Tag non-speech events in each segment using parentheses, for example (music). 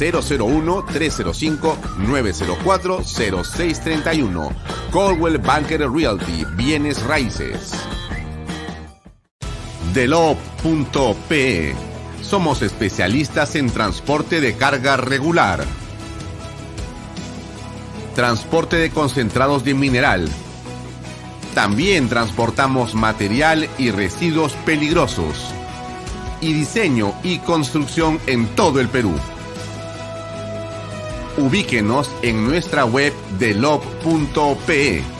001-305-904-0631. Coldwell Banker Realty, bienes raíces. Delop.pe. Somos especialistas en transporte de carga regular. Transporte de concentrados de mineral. También transportamos material y residuos peligrosos. Y diseño y construcción en todo el Perú. Ubíquenos en nuestra web delob.pe.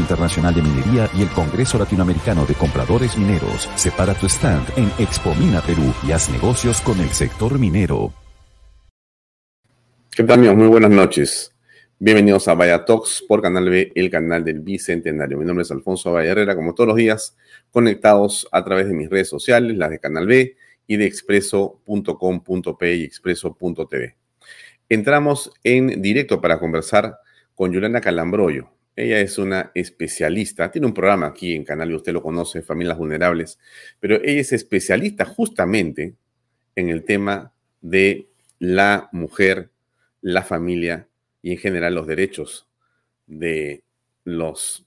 Internacional de Minería y el Congreso Latinoamericano de Compradores Mineros. Separa tu stand en Expo Mina Perú y haz negocios con el sector minero. ¿Qué tal amigos? Muy buenas noches. Bienvenidos a Vaya Talks por Canal B, el canal del Bicentenario. Mi nombre es Alfonso Valle Herrera, como todos los días, conectados a través de mis redes sociales, las de Canal B y de expreso.com.p y expreso.tv. Entramos en directo para conversar con Juliana Calambroyo, ella es una especialista, tiene un programa aquí en Canal y usted lo conoce, Familias Vulnerables, pero ella es especialista justamente en el tema de la mujer, la familia y en general los derechos de los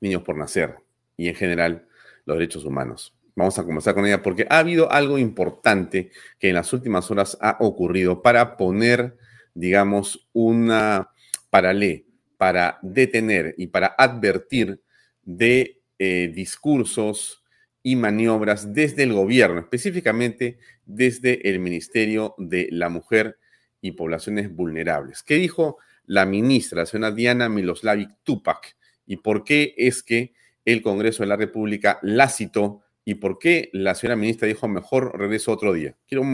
niños por nacer y en general los derechos humanos. Vamos a comenzar con ella porque ha habido algo importante que en las últimas horas ha ocurrido para poner, digamos, una paralela para detener y para advertir de eh, discursos y maniobras desde el gobierno, específicamente desde el Ministerio de la Mujer y Poblaciones Vulnerables. ¿Qué dijo la ministra, la señora Diana Miloslavic Tupac? ¿Y por qué es que el Congreso de la República la citó? ¿Y por qué la señora ministra dijo mejor regreso otro día? Quiero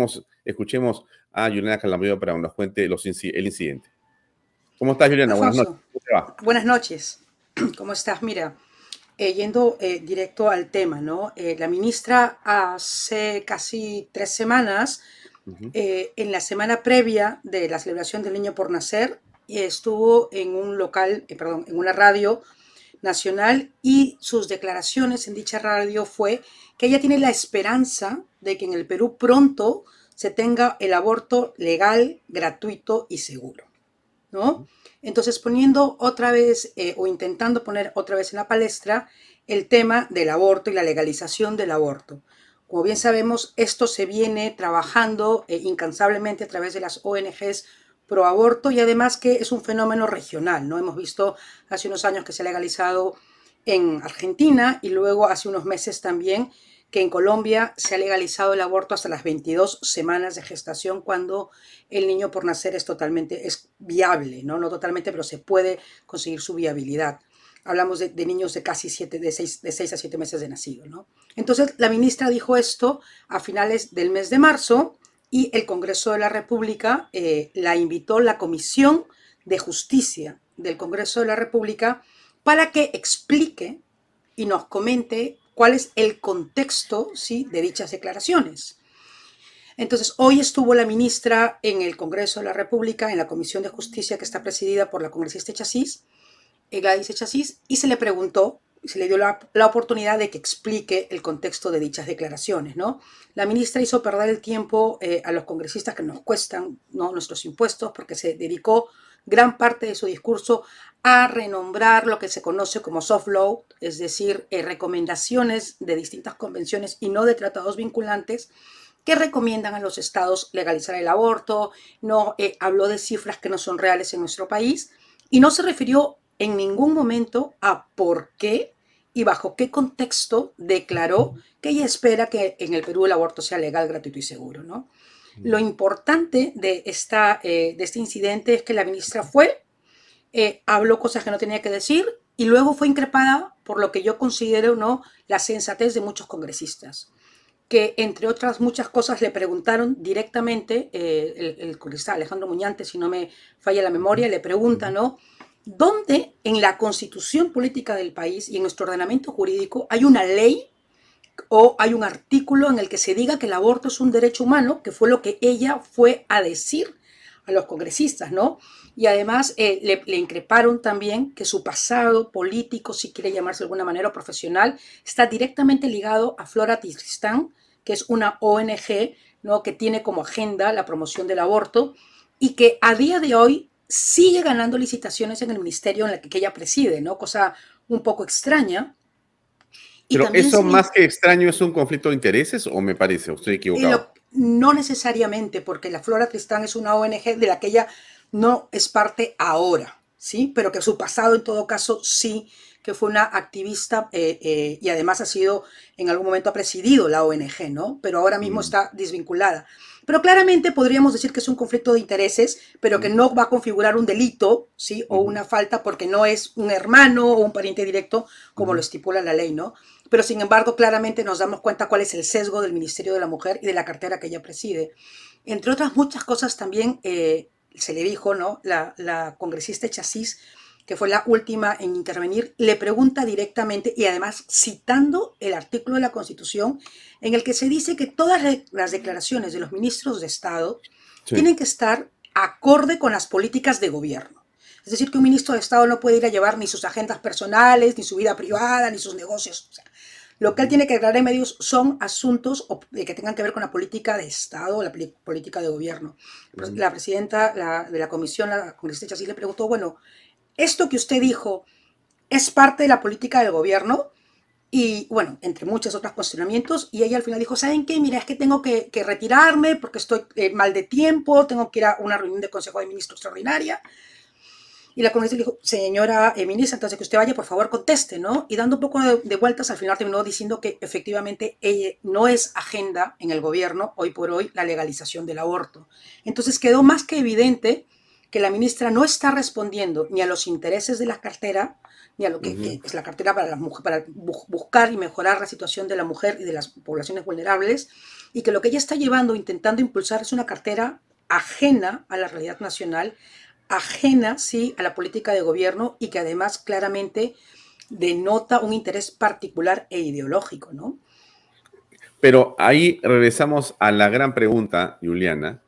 escuchemos a Juliana Calamayo para que nos cuente el incidente. ¿Cómo estás, Juliana? Buenas noches. Buenas noches. (clears throat) ¿Cómo estás? Mira, eh, yendo eh, directo al tema, ¿no? Eh, la ministra hace casi tres semanas, en la semana previa de la celebración del Niño por Nacer, estuvo en un local, perdón, en una radio nacional y sus declaraciones en dicha radio fue que ella tiene la esperanza de que en el Perú pronto se tenga el aborto legal, gratuito y seguro. ¿No? Entonces, poniendo otra vez eh, o intentando poner otra vez en la palestra el tema del aborto y la legalización del aborto. Como bien sabemos, esto se viene trabajando eh, incansablemente a través de las ONGs pro aborto y además que es un fenómeno regional, ¿no? Hemos visto hace unos años que se ha legalizado en Argentina y luego hace unos meses también que en Colombia se ha legalizado el aborto hasta las 22 semanas de gestación cuando el niño por nacer es totalmente es viable, ¿no? No totalmente, pero se puede conseguir su viabilidad. Hablamos de, niños de casi 7, de 6, de 6 a 7 meses de nacido, ¿no? Entonces, la ministra dijo esto a finales del mes de marzo y el Congreso de la República eh, la invitó la Comisión de Justicia del Congreso de la República para que explique y nos comente cuál es el contexto ¿sí? de dichas declaraciones. Entonces, hoy estuvo la ministra en el Congreso de la República, en la Comisión de Justicia que está presidida por la congresista Chasís, Gladys Chasís, y se le preguntó, se le dio la, oportunidad de que explique el contexto de dichas declaraciones, ¿no? La ministra hizo perder el tiempo eh, a los congresistas que nos cuestan nuestros impuestos porque se dedicó gran parte de su discurso a renombrar lo que se conoce como soft law, es decir, eh, recomendaciones de distintas convenciones y no de tratados vinculantes que recomiendan a los estados legalizar el aborto, no eh, habló de cifras que no son reales en nuestro país y no se refirió en ningún momento a por qué y bajo qué contexto declaró que ella espera que en el Perú el aborto sea legal, gratuito y seguro. ¿no? Lo importante de, esta, eh, de este incidente es que la ministra fue, eh, habló cosas que no tenía que decir y luego fue increpada por lo que yo considero ¿no? la sensatez de muchos congresistas que entre otras muchas cosas le preguntaron directamente, eh, el, el congresista Alejandro Muñante, si no me falla la memoria, le pregunta, ¿no? ¿Dónde en la constitución política del país y en nuestro ordenamiento jurídico hay una ley o hay un artículo en el que se diga que el aborto es un derecho humano, que fue lo que ella fue a decir a los congresistas, ¿no? Y además eh, le, increparon también que su pasado político, si quiere llamarse de alguna manera, profesional, está directamente ligado a Flora Tristán, que es una ONG ¿no? que tiene como agenda la promoción del aborto y que a día de hoy sigue ganando licitaciones en el ministerio en el que ella preside, ¿no? Cosa un poco extraña. Pero eso más que extraño es un conflicto de intereses o me parece, o estoy equivocado. no necesariamente, porque la Flora Tristán es una ONG de la que ella no es parte ahora, ¿sí? Pero que su pasado en todo caso sí que fue una activista eh, eh, y además ha sido, en algún momento ha presidido la ONG, ¿no? Pero ahora mismo mm. está desvinculada. Pero claramente podríamos decir que es un conflicto de intereses, pero que mm. no va a configurar un delito, ¿sí? O una falta porque no es un hermano o un pariente directo, como lo estipula la ley, ¿no? Pero sin embargo, claramente nos damos cuenta cuál es el sesgo del Ministerio de la Mujer y de la cartera que ella preside. Entre otras muchas cosas también eh, se le dijo, ¿no? La, la congresista Chasís que fue la última en intervenir, le pregunta directamente y además citando el artículo de la Constitución en el que se dice que todas las declaraciones de los ministros de Estado tienen que estar acorde con las políticas de gobierno. Es decir, que un ministro de Estado no puede ir a llevar ni sus agendas personales, ni su vida privada, ni sus negocios. Lo que él tiene que aclarar en medios son asuntos que tengan que ver con la política de Estado o la política de gobierno. La presidenta de la comisión, la congresista Chasí, le preguntó, bueno, esto que usted dijo es parte de la política del gobierno y bueno, entre muchos otros cuestionamientos, y ella al final dijo, ¿saben qué? Mira, es que tengo que, retirarme porque estoy eh, mal de tiempo, tengo que ir a una reunión de Consejo de Ministros extraordinaria. Y la congresista dijo, señora eh, ministra, entonces que usted vaya, por favor, conteste, ¿no? Y dando un poco de, vueltas, al final terminó diciendo que efectivamente ella no es agenda en el gobierno, hoy por hoy, la legalización del aborto. Entonces quedó más que evidente que la ministra no está respondiendo ni a los intereses de la cartera, ni a lo que, es la cartera para, las, para buscar y mejorar la situación de la mujer y de las poblaciones vulnerables, y que lo que ella está llevando, intentando impulsar, es una cartera ajena a la realidad nacional, ajena, sí, a la política de gobierno y que además claramente denota un interés particular e ideológico, ¿no? Pero ahí regresamos a la gran pregunta, Juliana,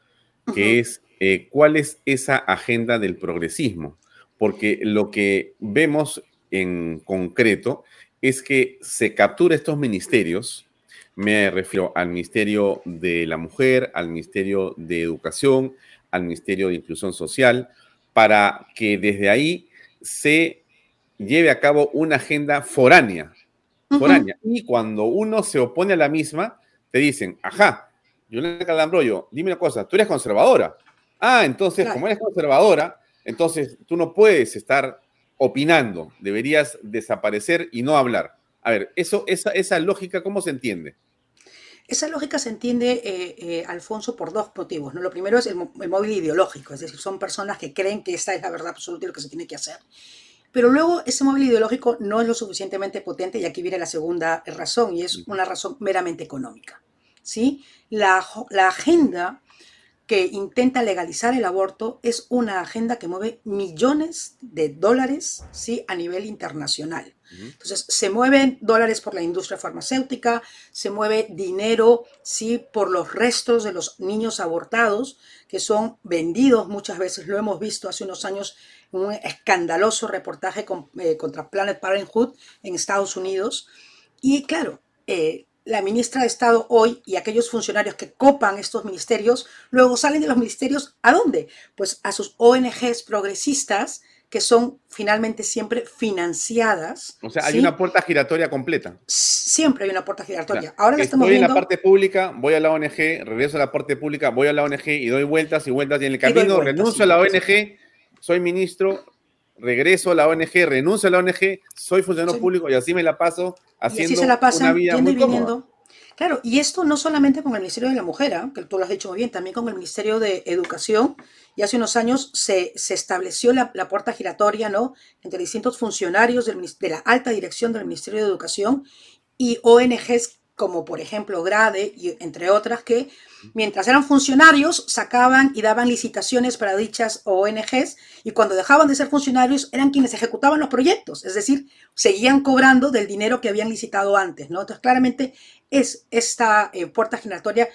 que es eh, cuál es esa agenda del progresismo, porque lo que vemos en concreto es que se captura estos ministerios, me refiero al Ministerio de la Mujer, al Ministerio de Educación, al Ministerio de Inclusión Social, para que desde ahí se lleve a cabo una agenda foránea. foránea. Y cuando uno se opone a la misma, te dicen, ajá, Juliana Calambroyo, dime una cosa, tú eres conservadora. Ah, entonces, como eres conservadora, entonces tú no puedes estar opinando, deberías desaparecer y no hablar. A ver, eso, esa, esa lógica, ¿cómo se entiende? Esa lógica se entiende, eh, eh, Alfonso, por dos motivos. ¿no? Lo primero es el, móvil ideológico, es decir, son personas que creen que esta es la verdad absoluta y lo que se tiene que hacer. Pero luego ese móvil ideológico no es lo suficientemente potente y aquí viene la segunda razón y es una razón meramente económica. ¿sí? La, la agenda que intenta legalizar el aborto es una agenda que mueve millones de dólares ¿sí? a nivel internacional. Entonces, se mueven dólares por la industria farmacéutica, se mueve dinero ¿sí? por los restos de los niños abortados, que son vendidos muchas veces, lo hemos visto hace unos años en un escandaloso reportaje eh, contra Planet Parenthood en Estados Unidos. Y claro, eh, la ministra de Estado hoy y aquellos funcionarios que copan estos ministerios, luego salen de los ministerios ¿a dónde? Pues a sus ONGs progresistas que son finalmente siempre financiadas. O sea, hay una puerta giratoria completa. Siempre hay una puerta giratoria. Ahora estamos estoy en la parte pública, voy a la ONG, regreso a la parte pública, voy a la ONG y doy vueltas y vueltas y en el camino renuncio a la ONG, soy ministro, regreso a la ONG, renuncio a la ONG, soy funcionario público y así me la paso haciendo una vida muy cómoda. Claro, y esto no solamente con el Ministerio de la Mujer, ¿eh? que tú lo has dicho muy bien, también con el Ministerio de Educación. Y hace unos años se, estableció la, puerta giratoria ¿no? entre distintos funcionarios de la alta dirección del Ministerio de Educación y ONGs como por ejemplo Grade y entre otras que mientras eran funcionarios sacaban y daban licitaciones para dichas ONGs y cuando dejaban de ser funcionarios eran quienes ejecutaban los proyectos, es decir, seguían cobrando del dinero que habían licitado antes, ¿no? Entonces claramente es esta eh, puerta giratoria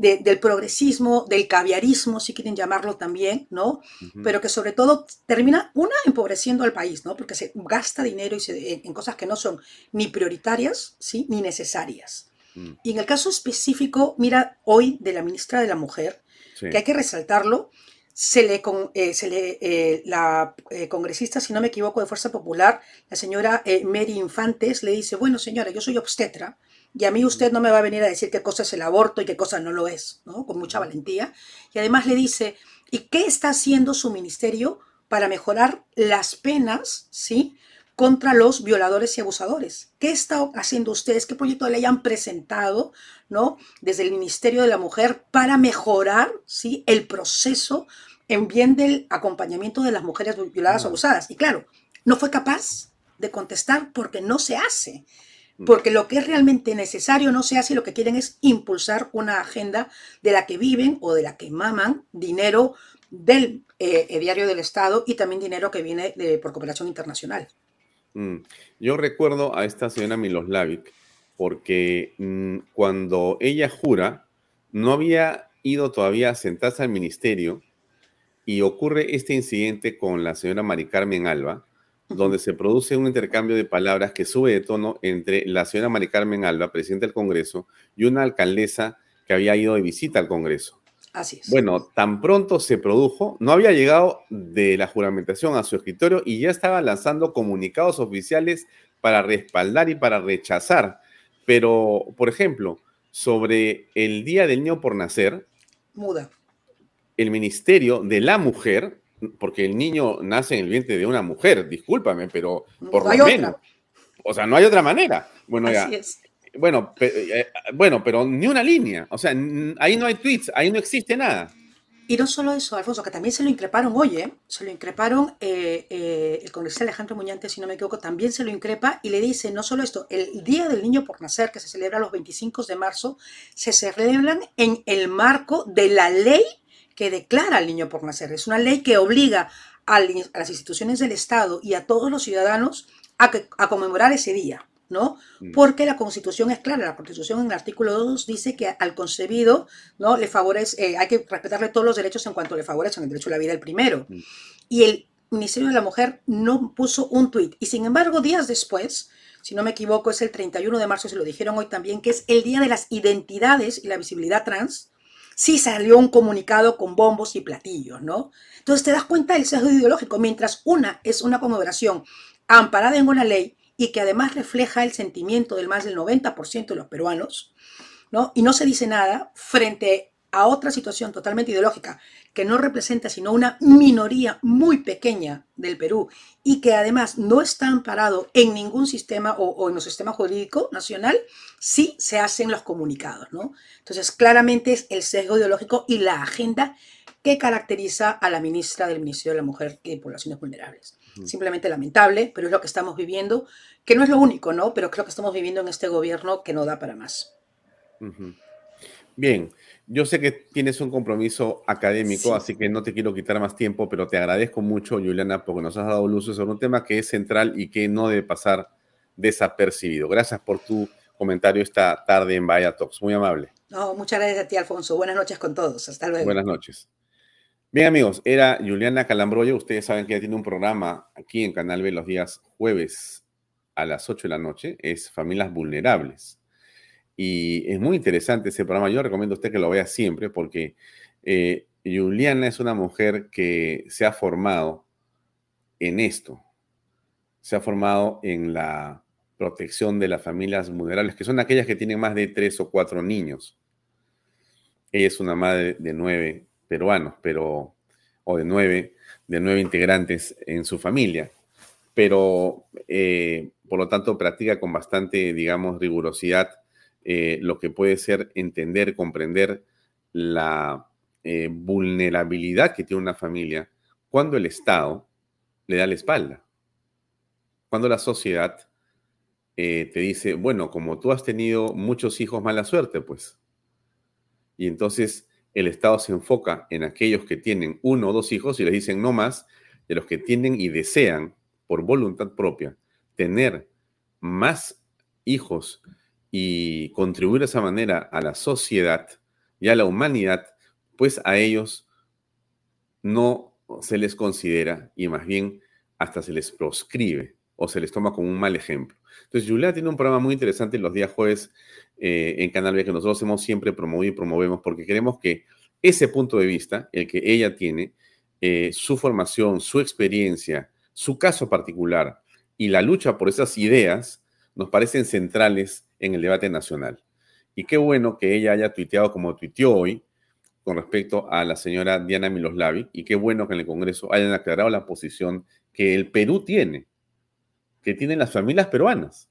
del progresismo, del caviarismo, si quieren llamarlo también, ¿no? Pero que sobre todo termina, una, empobreciendo al país, ¿no? Porque se gasta dinero y en cosas que no son ni prioritarias, ¿sí? Ni necesarias. Mm. Y en el caso específico, mira, hoy de la ministra de la Mujer, que hay que resaltarlo, se le, eh, se le eh, la eh, congresista, si no me equivoco, de Fuerza Popular, la señora Mary Infantes, le dice, bueno señora, yo soy obstetra y a mí usted no me va a venir a decir qué cosa es el aborto y qué cosa no lo es, ¿no? Con mucha valentía. Y además le dice, ¿y qué está haciendo su ministerio para mejorar las penas, ¿sí? Contra los violadores y abusadores. ¿Qué está haciendo ustedes? ¿Qué proyecto de ley han presentado ¿no? desde el Ministerio de la Mujer para mejorar ¿sí? el proceso en bien del acompañamiento de las mujeres violadas o abusadas? Y claro, no fue capaz de contestar porque no se hace. Mm. Porque lo que es realmente necesario no se hace y lo que quieren es impulsar una agenda de la que viven o de la que maman dinero del eh, diario del Estado y también dinero que viene de, por cooperación internacional. Mm, yo recuerdo a esta señora Miloslavic porque mm, cuando ella jura, no había ido todavía a sentarse al ministerio y ocurre este incidente con la señora Mari Carmen Alba, donde se produce un intercambio de palabras que sube de tono entre la señora Mari Carmen Alba, presidenta del Congreso, y una alcaldesa que había ido de visita al Congreso. Así es. Bueno, tan pronto se produjo, no había llegado de la juramentación a su escritorio y ya estaba lanzando comunicados oficiales para respaldar y para rechazar. Pero, por ejemplo, sobre el Día del Niño por Nacer, muda. El Ministerio de la Mujer, porque el niño nace en el vientre de una mujer, discúlpame, pero por lo menos. O sea, no hay otra manera. Bueno, Así ya. Es. Bueno, eh, bueno, pero ni una línea. O sea, ahí no hay tweets, ahí no existe nada. Y no solo eso, Alfonso, que también se lo increparon hoy, ¿eh? Se lo increparon eh, eh, el congresista Alejandro Muñante, si no me equivoco, también se lo increpa y le dice, no solo esto, el Día del Niño por Nacer, que se celebra los 25 de marzo, se celebran en el marco de la ley que declara al niño por nacer. Es una ley que obliga a, las instituciones del Estado y a todos los ciudadanos a conmemorar ese día. ¿No? Mm. Porque la Constitución es clara, la Constitución en el artículo 2 dice que al concebido, ¿no? Le favorece, eh, hay que respetarle todos los derechos en cuanto le favorecen, el derecho a la vida el primero. Mm. Y el Ministerio de la Mujer no puso un tuit. Y sin embargo, días después, si no me equivoco, es el 31 de marzo, se lo dijeron hoy también, que es el Día de las Identidades y la Visibilidad Trans, sí salió un comunicado con bombos y platillos, ¿no? Entonces te das cuenta del sesgo ideológico. Mientras una es una conmemoración amparada en una ley, y que además refleja el sentimiento del más del 90% de los peruanos, ¿no? Y no se dice nada frente a otra situación totalmente ideológica que no representa sino una minoría muy pequeña del Perú y que además no está amparado en ningún sistema o, en el sistema jurídico nacional, sí se hacen los comunicados, ¿no? Entonces, claramente es el sesgo ideológico y la agenda que caracteriza a la ministra del Ministerio de la Mujer y Poblaciones Vulnerables. Simplemente lamentable, pero es lo que estamos viviendo, que no es lo único, ¿no? Pero creo que estamos viviendo en este gobierno que no da para más. Bien, yo sé que tienes un compromiso académico, así que no te quiero quitar más tiempo, pero te agradezco mucho, Juliana, porque nos has dado luz sobre un tema que es central y que no debe pasar desapercibido. Gracias por tu comentario esta tarde en Vaya Talks. Muy amable. No, muchas gracias a ti, Alfonso. Buenas noches con todos. Hasta luego. Buenas noches. Bien, amigos, era Juliana Calambroyo. Ustedes saben que ella tiene un programa aquí en Canal B los días jueves a las 8 de la noche. Es Familias Vulnerables. Y es muy interesante ese programa. Yo recomiendo a usted que lo vea siempre porque eh, Juliana es una mujer que se ha formado en esto. Se ha formado en la protección de las familias vulnerables, que son aquellas que tienen más de tres o cuatro niños. Ella es una madre de nueve peruanos, pero, o de nueve, de nueve integrantes en su familia, pero eh, por lo tanto practica con bastante, digamos, rigurosidad eh, lo que puede ser entender, comprender la eh, vulnerabilidad que tiene una familia cuando el Estado le da la espalda, cuando la sociedad te dice, bueno, como tú has tenido muchos hijos, mala suerte, pues y entonces el Estado se enfoca en aquellos que tienen uno o dos hijos y les dicen no más de los que tienen y desean por voluntad propia tener más hijos y contribuir de esa manera a la sociedad y a la humanidad, pues a ellos no se les considera y más bien hasta se les proscribe o se les toma como un mal ejemplo. Entonces, Julia tiene un programa muy interesante los días jueves eh, en Canal B que nosotros hemos siempre promovido y promovemos porque queremos que ese punto de vista, el que ella tiene, eh, su formación, su experiencia, su caso particular y la lucha por esas ideas nos parecen centrales en el debate nacional. Y qué bueno que ella haya tuiteado como tuiteó hoy con respecto a la señora Diana Miloslavi y qué bueno que en el Congreso hayan aclarado la posición que el Perú tiene que tienen las familias peruanas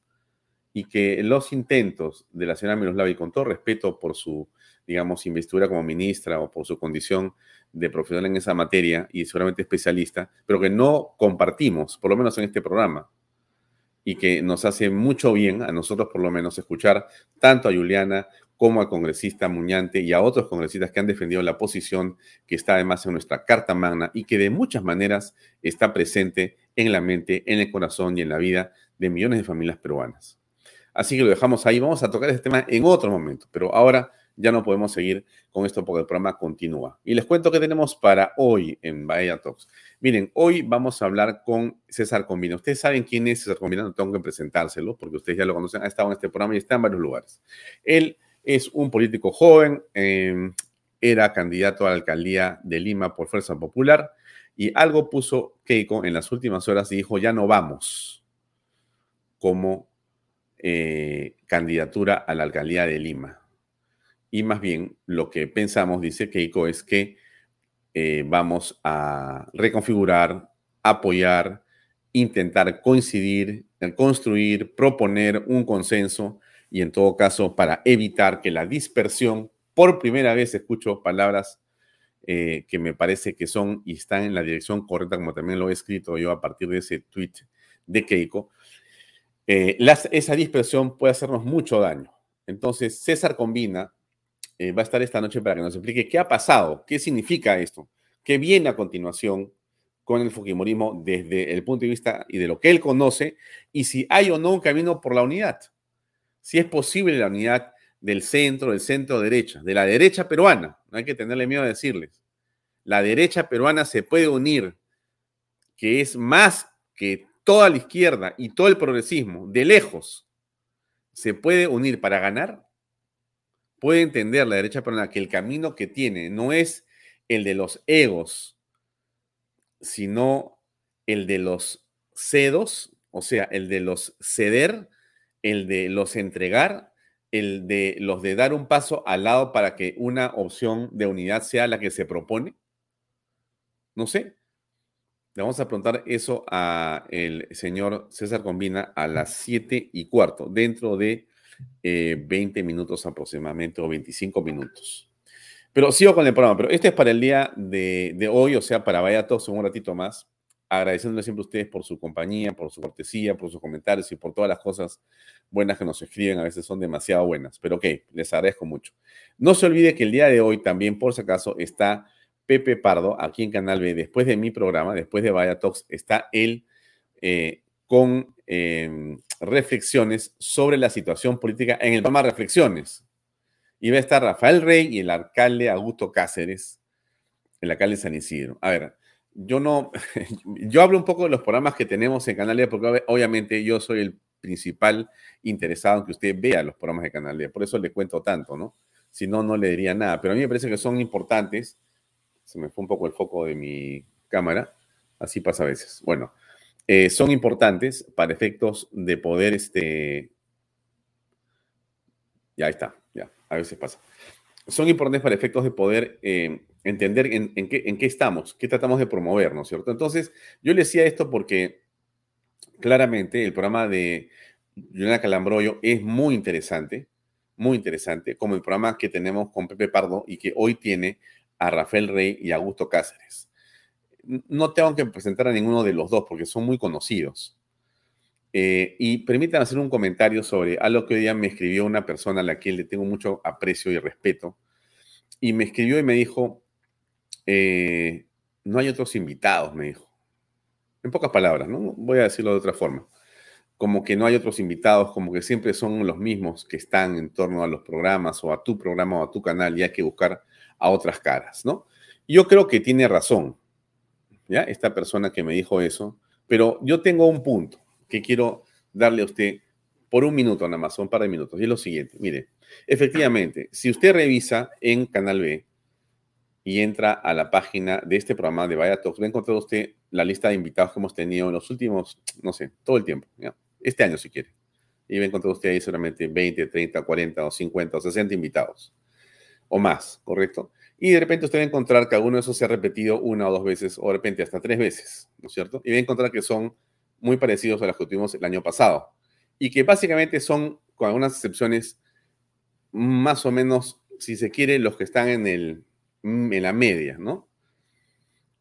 y que los intentos de la señora Miroslavi, con todo respeto por su, digamos, investidura como ministra o por su condición de profesional en esa materia y seguramente especialista, pero que no compartimos, por lo menos en este programa, y que nos hace mucho bien a nosotros, por lo menos, escuchar tanto a Juliana como al congresista Muñante y a otros congresistas que han defendido la posición que está además en nuestra Carta Magna y que de muchas maneras está presente en la mente, en el corazón y en la vida de millones de familias peruanas. Así que lo dejamos ahí. Vamos a tocar este tema en otro momento, pero ahora ya no podemos seguir con esto porque el programa continúa. Y les cuento que tenemos para hoy en Bahía Talks. Miren, hoy vamos a hablar con César Combina. Ustedes saben quién es César Combina, no tengo que presentárselo porque ustedes ya lo conocen, ha estado en este programa y está en varios lugares. Él es un político joven, em, era candidato a la alcaldía de Lima por Fuerza Popular y algo puso Keiko en las últimas horas y dijo, ya no vamos como eh, candidatura a la alcaldía de Lima. Y más bien lo que pensamos, dice Keiko, es que eh, vamos a reconfigurar, apoyar, intentar coincidir, construir, proponer un consenso y en todo caso para evitar que la dispersión, por primera vez escucho palabras eh, que me parece que son y están en la dirección correcta, como también lo he escrito yo a partir de ese tweet de Keiko, eh, esa dispersión puede hacernos mucho daño. Entonces, César Combina eh, va a estar esta noche para que nos explique qué ha pasado, qué significa esto, qué viene a continuación con el Fujimorismo desde el punto de vista y de lo que él conoce y si hay o no un camino por la unidad. Si es posible la unidad del centro, del centro derecha, de la derecha peruana. No hay que tenerle miedo a decirles. La derecha peruana se puede unir, que es más que toda la izquierda y todo el progresismo, de lejos, se puede unir para ganar. Puede entender la derecha peruana que el camino que tiene no es el de los egos, sino el de los cedos, o sea, el de los ceder, el de los entregar el de los de dar un paso al lado para que una opción de unidad sea la que se propone? No sé. Le vamos a preguntar eso a el señor César Combina a las 7 y cuarto, dentro de 20 eh, minutos aproximadamente o 25 minutos. Pero sigo con el programa, pero este es para el día de, hoy, o sea, para Vaya Todos un ratito más. Agradeciéndole siempre a ustedes por su compañía, por su cortesía, por sus comentarios y por todas las cosas buenas que nos escriben. A veces son demasiado buenas, pero ok, les agradezco mucho. No se olvide que el día de hoy también, por si acaso, está Pepe Pardo aquí en Canal B. Después de mi programa, después de Vaya Talks, está él eh, con em, reflexiones sobre la situación política en el programa Reflexiones. Y va a estar Rafael Rey y el alcalde Augusto Cáceres, el alcalde de San Isidro. A ver, yo no, (laughs) yo hablo un poco de los programas que tenemos en Canal D, porque obviamente yo soy el principal interesado en que usted vea los programas de Canal D. Por eso le cuento tanto, ¿no? Si no, no le diría nada. Pero a mí me parece que son importantes. Se me fue un poco el foco de mi cámara. Así pasa a veces. Bueno, eh, son importantes para efectos de poder, este... Ya está, ya, a veces pasa. Son importantes para efectos de poder eh, entender en, qué, en qué estamos, qué tratamos de promover, ¿no es cierto? Entonces, yo le decía esto porque claramente el programa de Juliana Calambroyo es muy interesante, muy interesante, como el programa que tenemos con Pepe Pardo y que hoy tiene a Rafael Rey y Augusto Cáceres. No tengo que presentar a ninguno de los dos porque son muy conocidos. Eh, y permítanme hacer un comentario sobre algo que hoy día me escribió una persona a la que le tengo mucho aprecio y respeto. Y me escribió y me dijo, eh, no hay otros invitados, me dijo. En pocas palabras, ¿no? Voy a decirlo de otra forma. Como que no hay otros invitados, como que siempre son los mismos que están en torno a los programas o a tu programa o a tu canal y hay que buscar a otras caras, ¿no? Yo creo que tiene razón, ¿ya? Esta persona que me dijo eso, pero yo tengo un punto que quiero darle a usted por un minuto nada más, un par de minutos, y es lo siguiente, mire, efectivamente, si usted revisa en Canal B, y entra a la página de este programa de Vaya Talks, va a encontrar usted la lista de invitados que hemos tenido en los últimos, no sé, todo el tiempo, este año si quiere. Y va a encontrar usted ahí solamente 20, 30, 40 o 50 o 60 invitados o más, ¿correcto? Y de repente usted va a encontrar que alguno de esos se ha repetido una o dos veces o de repente hasta tres veces, ¿no es cierto? Y va a encontrar que son muy parecidos a los que tuvimos el año pasado y que básicamente son, con algunas excepciones, más o menos, si se quiere, los que están en el Mm, en la media, ¿no?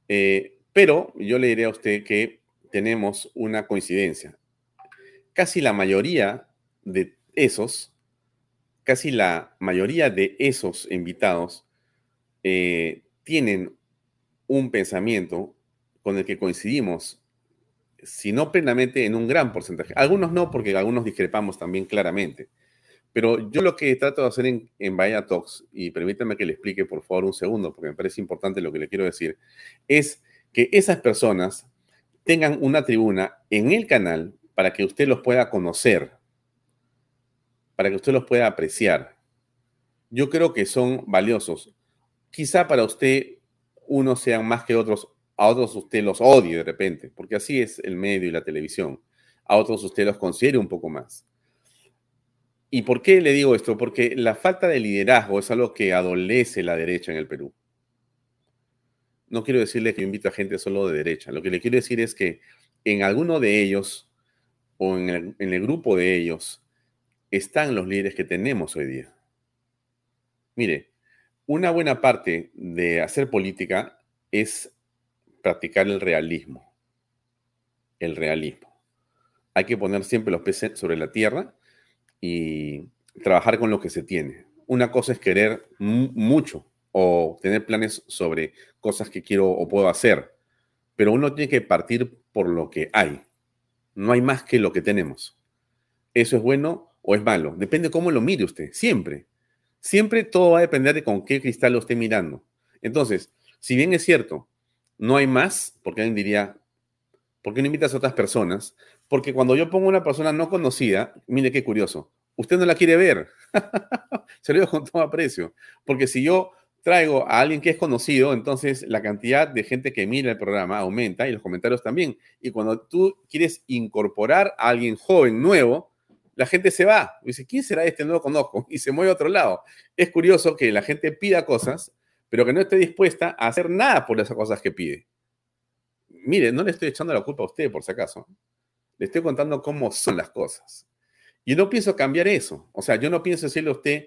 Eh, pero yo le diré a usted que tenemos una coincidencia. Casi la mayoría de esos, casi la mayoría de esos invitados eh, tienen un pensamiento con el que coincidimos, si no plenamente, en un gran porcentaje. Algunos no, porque algunos discrepamos también claramente. Pero yo lo que trato de hacer en, en Bahía Talks, y permítanme que le explique por favor un segundo, porque me parece importante lo que le quiero decir, es que esas personas tengan una tribuna en el canal para que usted los pueda conocer, para que usted los pueda apreciar. Yo creo que son valiosos. Quizá para usted unos sean más que otros, a otros usted los odie de repente, porque así es el medio y la televisión. A otros usted los considere un poco más. ¿Y por qué le digo esto? Porque la falta de liderazgo es algo que adolece la derecha en el Perú. No quiero decirle que yo invito a gente solo de derecha. Lo que le quiero decir es que en alguno de ellos o en el, en el grupo de ellos están los líderes que tenemos hoy día. Mire, una buena parte de hacer política es practicar el realismo. El realismo. Hay que poner siempre los pies sobre la tierra y trabajar con lo que se tiene. Una cosa es querer mucho o tener planes sobre cosas que quiero o puedo hacer, pero uno tiene que partir por lo que hay. No hay más que lo que tenemos. ¿Eso es bueno o es malo? Depende cómo lo mire usted, siempre. Siempre todo va a depender de con qué cristal lo esté mirando. Entonces, si bien es cierto, no hay más, porque alguien diría, ¿por qué no invitas a otras personas? Porque cuando yo pongo una persona no conocida, mire qué curioso, usted no la quiere ver. (laughs) Se lo digo con todo aprecio. Porque si yo traigo a alguien que es conocido, entonces la cantidad de gente que mira el programa aumenta y los comentarios también. Y cuando tú quieres incorporar a alguien joven, nuevo, la gente se va. Dice, ¿quién será este? No lo conozco. (laughs) Y se mueve a otro lado. Es curioso que la gente pida cosas, pero que no esté dispuesta a hacer nada por esas cosas que pide. Mire, no le estoy echando la culpa a usted, por si acaso. Le estoy contando cómo son las cosas. Y no pienso cambiar eso. O sea, yo no pienso decirle a usted,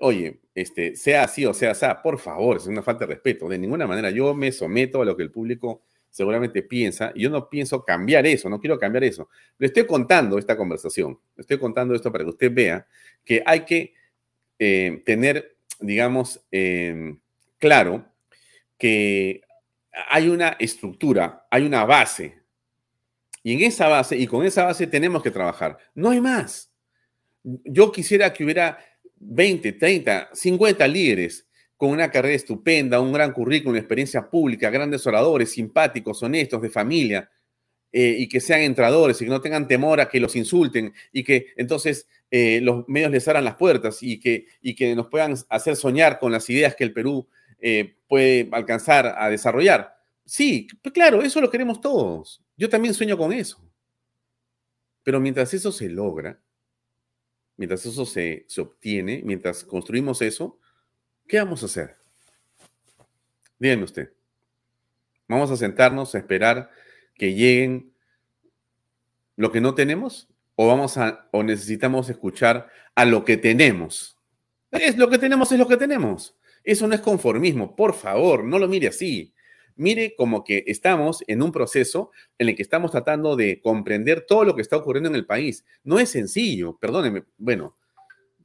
oye, este, sea así o sea así, por favor, es una falta de respeto. De ninguna manera, yo me someto a lo que el público seguramente piensa, y yo no pienso cambiar eso, no quiero cambiar eso. Le estoy contando esta conversación, le estoy contando esto para que usted vea que hay que eh, tener, digamos, eh, claro que hay una estructura, hay una base. Y en esa base, y con esa base tenemos que trabajar. No hay más. Yo quisiera que hubiera 20, 30, 50 líderes con una carrera estupenda, un gran currículum, experiencia pública, grandes oradores, simpáticos, honestos, de familia, eh, y que sean entradores y que no tengan temor a que los insulten y que entonces eh, los medios les abran las puertas y que, y que nos puedan hacer soñar con las ideas que el Perú eh, puede alcanzar a desarrollar. Sí, pues claro, eso lo queremos todos. Yo también sueño con eso. Pero mientras eso se logra, mientras eso se, se obtiene, mientras construimos eso, ¿qué vamos a hacer? Díganme usted. ¿Vamos a sentarnos a esperar que lleguen lo que no tenemos? ¿O vamos o necesitamos escuchar a lo que tenemos? Es lo que tenemos, es lo que tenemos. Eso no es conformismo, por favor, no lo mire así. Mire como que estamos en un proceso en el que estamos tratando de comprender todo lo que está ocurriendo en el país. No es sencillo, perdóneme. Bueno,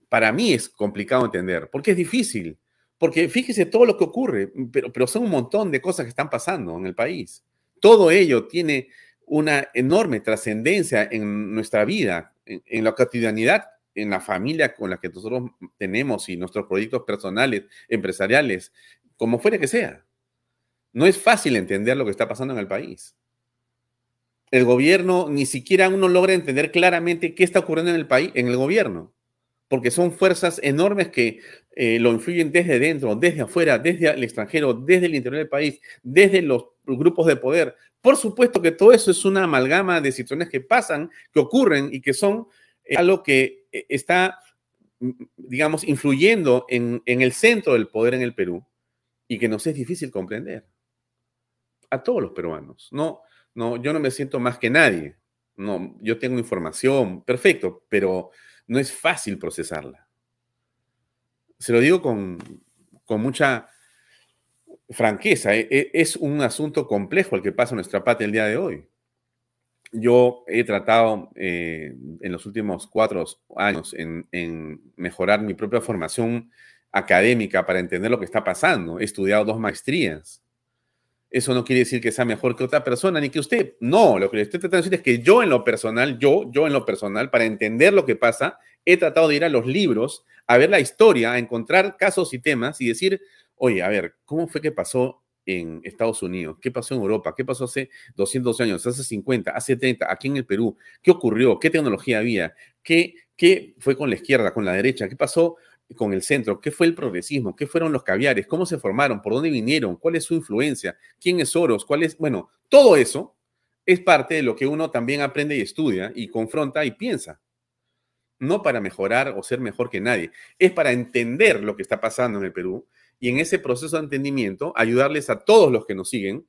para mí es complicado entender, porque es difícil. Porque fíjese todo lo que ocurre, pero, pero son un montón de cosas que están pasando en el país. Todo ello tiene una enorme trascendencia en nuestra vida, en la cotidianidad en la familia con la que nosotros tenemos y nuestros proyectos personales, empresariales, como fuera que sea. No es fácil entender lo que está pasando en el país. El gobierno ni siquiera uno logra entender claramente qué está ocurriendo en el país, en el gobierno, porque son fuerzas enormes que eh, lo influyen desde dentro, desde afuera, desde el extranjero, desde el interior del país, desde los grupos de poder. Por supuesto que todo eso es una amalgama de situaciones que pasan, que ocurren y que son eh, algo que está, mm, digamos, influyendo en, el centro del poder en el Perú y que nos es difícil comprender. A todos los peruanos. No, no, yo no me siento más que nadie. No, yo tengo información, perfecto, pero no es fácil procesarla. Se lo digo con, con mucha franqueza. E, e, es un asunto complejo el que pasa en nuestra patria el día de hoy yo he tratado eh, en los últimos cuatro años en, mejorar mi propia formación académica para entender lo que está pasando. He estudiado dos maestrías. Eso no quiere decir que sea mejor que otra persona, ni que usted. No, lo que le estoy tratando de decir es que yo en lo personal, yo, yo en lo personal, para entender lo que pasa, he tratado de ir a los libros, a ver la historia, a encontrar casos y temas y decir, oye, a ver, ¿cómo fue que pasó en Estados Unidos? ¿Qué pasó en Europa? ¿Qué pasó hace 200 años, hace 50, hace 30, aquí en el Perú? ¿Qué ocurrió? ¿Qué tecnología había? ¿Qué, qué fue con la izquierda, con la derecha? ¿Qué pasó con el centro? ¿Qué fue el progresismo? ¿Qué fueron los caviares? ¿Cómo se formaron? ¿Por dónde vinieron? ¿Cuál es su influencia? ¿Quién es Soros? ¿Cuál es? Bueno, todo eso es parte de lo que uno también aprende y estudia y confronta y piensa. No para mejorar o ser mejor que nadie, es para entender lo que está pasando en el Perú y en ese proceso de entendimiento ayudarles a todos los que nos siguen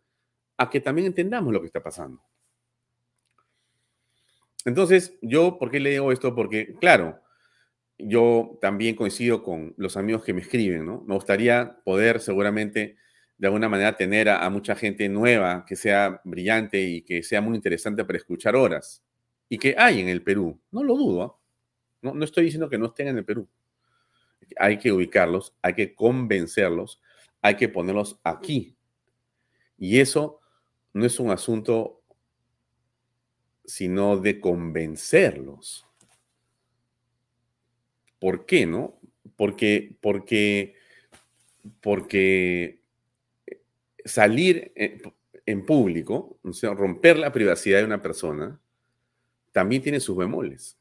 a que también entendamos lo que está pasando. Entonces, yo, ¿por qué le digo esto? Porque, claro, yo también coincido con los amigos que me escriben, ¿no? Me gustaría poder seguramente de alguna manera tener a, mucha gente nueva que sea brillante y que sea muy interesante para escuchar horas. Y que hay en el Perú, no lo dudo, ¿ah? no, no estoy diciendo que no estén en el Perú, hay que ubicarlos, hay que convencerlos, hay que ponerlos aquí. Y eso no es un asunto sino de convencerlos. ¿Por qué, no? Porque, porque, porque salir en, público, romper la privacidad de una persona, también tiene sus bemoles.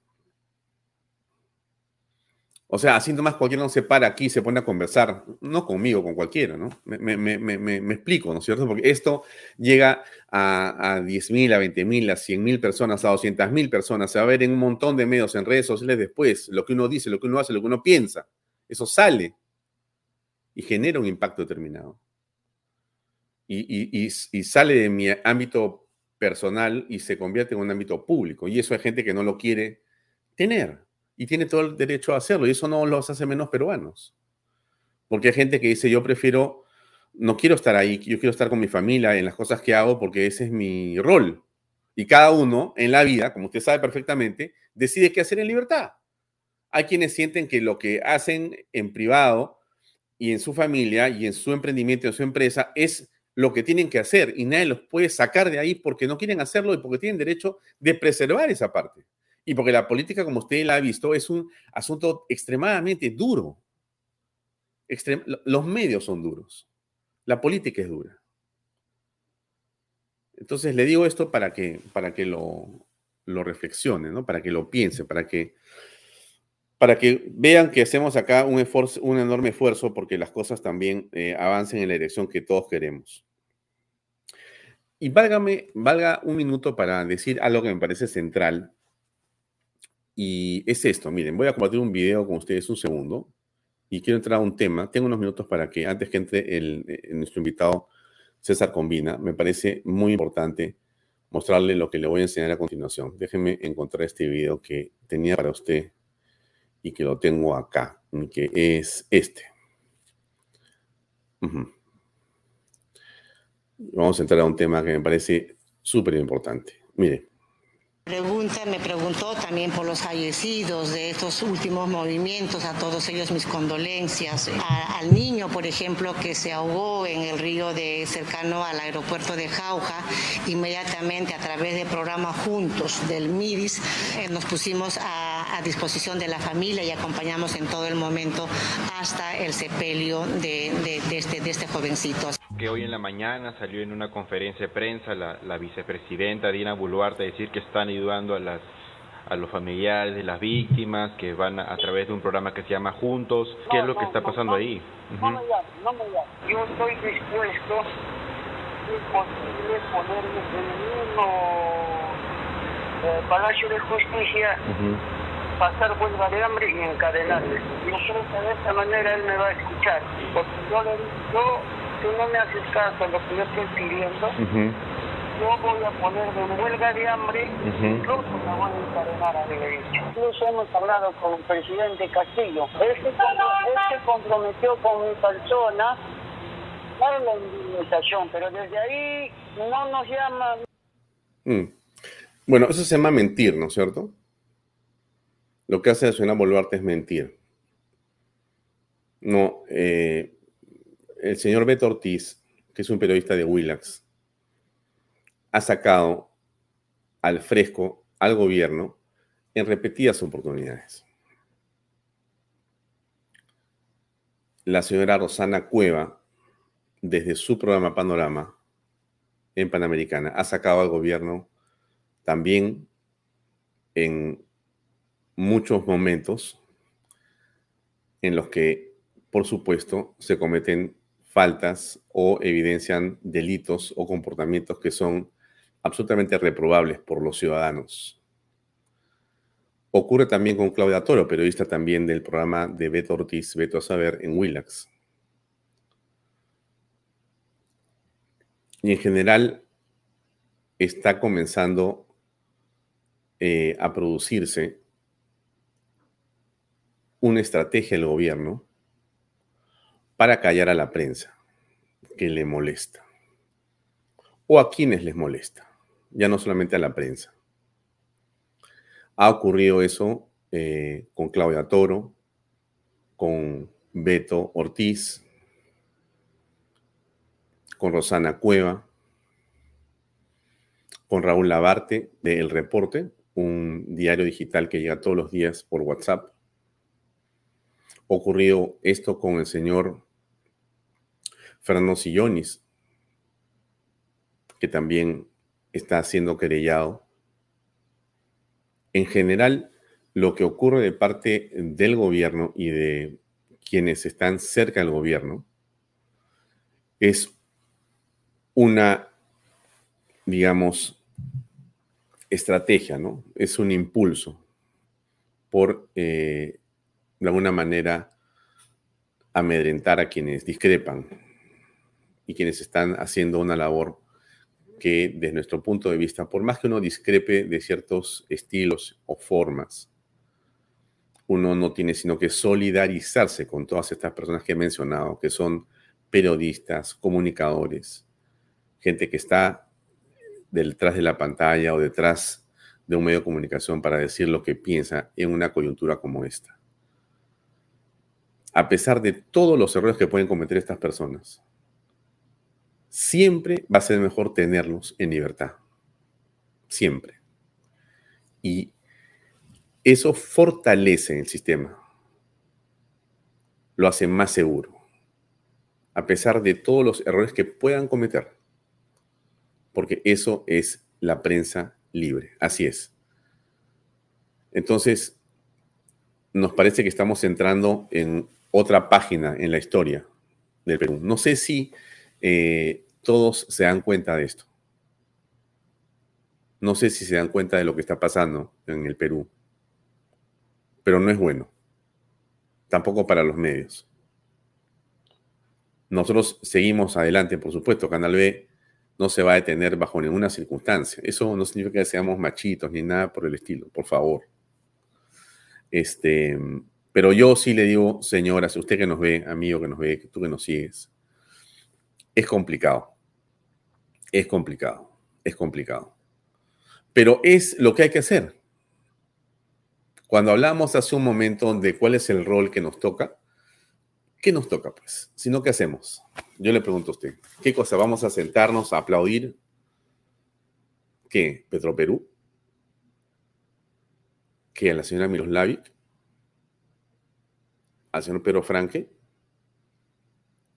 O sea, así nomás cualquiera no se para aquí y se pone a conversar, no conmigo, con cualquiera, ¿no? Me, explico, ¿no es cierto? Porque esto llega a, a 10.000, a 20.000, a 100.000 personas, a 200.000 personas, se va a ver en un montón de medios, en redes sociales después, lo que uno dice, lo que uno hace, lo que uno piensa. Eso sale y genera un impacto determinado. Y, y sale de mi ámbito personal y se convierte en un ámbito público. Y eso hay gente que no lo quiere tener y tiene todo el derecho a hacerlo y eso no los hace menos peruanos. Porque hay gente que dice, yo prefiero no quiero estar ahí, yo quiero estar con mi familia en las cosas que hago porque ese es mi rol. Y cada uno en la vida, como usted sabe perfectamente, decide qué hacer en libertad. Hay quienes sienten que lo que hacen en privado y en su familia y en su emprendimiento, en su empresa, es lo que tienen que hacer y nadie los puede sacar de ahí porque no quieren hacerlo y porque tienen derecho de preservar esa parte. Y porque la política, como usted la ha visto, es un asunto extremadamente duro. los medios son duros. La política es dura. Entonces le digo esto para que, para que lo, lo reflexione, ¿no? para que lo piense, para que, para que vean que hacemos acá un, un enorme esfuerzo porque las cosas también eh, avancen en la dirección que todos queremos. Y válgame, valga un minuto para decir algo que me parece central. Y es esto, miren, voy a compartir un video con ustedes un segundo y quiero entrar a un tema. Tengo unos minutos para que antes que entre eh, nuestro invitado César Combina, me parece muy importante mostrarle lo que le voy a enseñar a continuación. Déjenme encontrar este video que tenía para usted y que lo tengo acá, que es este. Vamos a entrar a un tema que me parece súper importante. Mire. Pregunta, me preguntó también por los fallecidos de estos últimos movimientos, a todos ellos mis condolencias. al niño, por ejemplo, que se ahogó en el río de cercano al aeropuerto de Jauja, inmediatamente a través del programa Juntos del MIDIS, eh, nos pusimos a, disposición de la familia y acompañamos en todo el momento hasta el sepelio de, este, de este jovencito que hoy en la mañana salió en una conferencia de prensa la, vicepresidenta Dina Buluarte a decir que están ayudando a las a los familiares de las víctimas que van a, través de un programa que se llama Juntos. ¿Qué es lo que está pasando ahí? No me no me Yo estoy dispuesto, si posible, ponerme en el mismo eh, Palacio de Justicia, pasar huelga de hambre y encadenarme. Yo creo que de esta manera él me va a escuchar, porque yo le digo si no me haces caso a lo que yo estoy pidiendo, yo voy a poner en huelga de hambre, incluso me voy a encadenar a derecho. Incluso hemos hablado con el presidente Castillo. Este, este comprometió con mi persona dar la indemnización, pero desde ahí no nos llaman. Mm. Bueno, eso se llama mentir, ¿no es cierto? Lo que hace Suena Boluarte es mentir. No, eh, el señor Beto Ortiz, que es un periodista de Willax, ha sacado al fresco al gobierno en repetidas oportunidades. La señora Rosana Cueva, desde su programa Panorama en Panamericana, ha sacado al gobierno también en muchos momentos en los que, por supuesto, se cometen faltas o evidencian delitos o comportamientos que son absolutamente reprobables por los ciudadanos. Ocurre también con Claudia Toro, periodista también del programa de Beto Ortiz, Beto a Saber, en Willax. Y en general está comenzando eh, a producirse una estrategia del gobierno para callar a la prensa que le molesta. O a quienes les molesta, ya no solamente a la prensa. Ha ocurrido eso eh, con Claudia Toro, con Beto Ortiz, con Rosana Cueva, con Raúl Labarte de El Reporte, un diario digital que llega todos los días por WhatsApp. Ocurrió esto con el señor Fernando Sillonis, que también está siendo querellado. En general, lo que ocurre de parte del gobierno y de quienes están cerca del gobierno es una, digamos, estrategia, ¿no? Es un impulso por, eh, de alguna manera, amedrentar a quienes discrepan y quienes están haciendo una labor que desde nuestro punto de vista, por más que uno discrepe de ciertos estilos o formas, uno no tiene sino que solidarizarse con todas estas personas que he mencionado, que son periodistas, comunicadores, gente que está detrás de la pantalla o detrás de un medio de comunicación para decir lo que piensa en una coyuntura como esta. A pesar de todos los errores que pueden cometer estas personas, siempre va a ser mejor tenerlos en libertad. Siempre. Y eso fortalece el sistema. Lo hace más seguro. A pesar de todos los errores que puedan cometer. Porque eso es la prensa libre. Así es. Entonces, nos parece que estamos entrando en otra página en la historia del Perú. No sé si eh, todos se dan cuenta de esto. No sé si se dan cuenta de lo que está pasando en el Perú, pero no es bueno. Tampoco para los medios. Nosotros seguimos adelante, por supuesto. Canal B no se va a detener bajo ninguna circunstancia. Eso no significa que seamos machitos ni nada por el estilo, por favor. Este, pero yo sí le digo, señoras, usted que nos ve, amigo que nos ve, tú que nos sigues, es complicado es complicado, es complicado. Pero es lo que hay que hacer. Cuando hablamos hace un momento de cuál es el rol que nos toca, ¿qué nos toca pues? Si no, ¿qué hacemos? Yo le pregunto a usted, ¿qué cosa? ¿Vamos a sentarnos a aplaudir? ¿Qué? ¿Petroperú? ¿Qué? ¿A la señora Miroslavic? ¿Al señor Pedro Franque?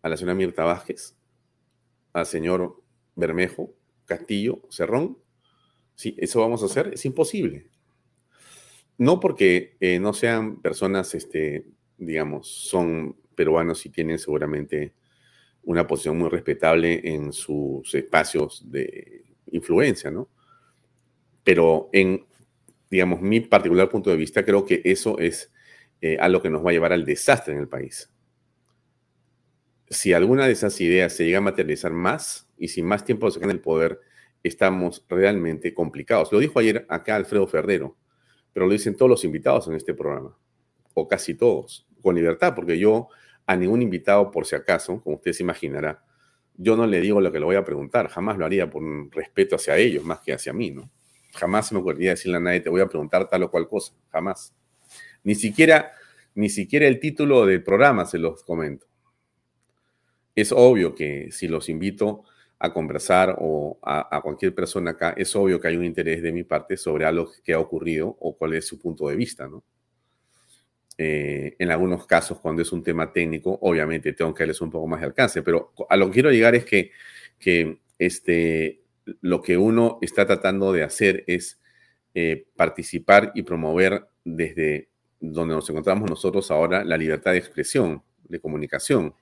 ¿A la señora Mirta Vázquez? ¿Al señor Bermejo, Castillo, Cerrón. Sí, eso vamos a hacer. Es imposible. No porque eh, no sean personas, este, digamos, son peruanos y tienen seguramente una posición muy respetable en sus espacios de influencia, ¿no? Pero en, digamos, mi particular punto de vista, creo que eso es eh, algo que nos va a llevar al desastre en el país. Si alguna de esas ideas se llega a materializar más, y sin más tiempo se en el poder, estamos realmente complicados. Lo dijo ayer acá Alfredo Ferrero, pero lo dicen todos los invitados en este programa, o casi todos, con libertad, porque yo a ningún invitado, por si acaso, como usted se imaginará, yo no le digo lo que le voy a preguntar, jamás lo haría por un respeto hacia ellos más que hacia mí, ¿no? Jamás se me ocurriría decirle a nadie, te voy a preguntar tal o cual cosa, jamás. Ni siquiera, ni siquiera el título del programa se los comento. Es obvio que si los invito a conversar o a, cualquier persona acá, es obvio que hay un interés de mi parte sobre algo que ha ocurrido o cuál es su punto de vista, ¿no? Eh, en algunos casos, cuando es un tema técnico, obviamente tengo que darles un poco más de alcance, pero a lo que quiero llegar es que, que este, lo que uno está tratando de hacer es eh, participar y promover desde donde nos encontramos nosotros ahora la libertad de expresión, de comunicación,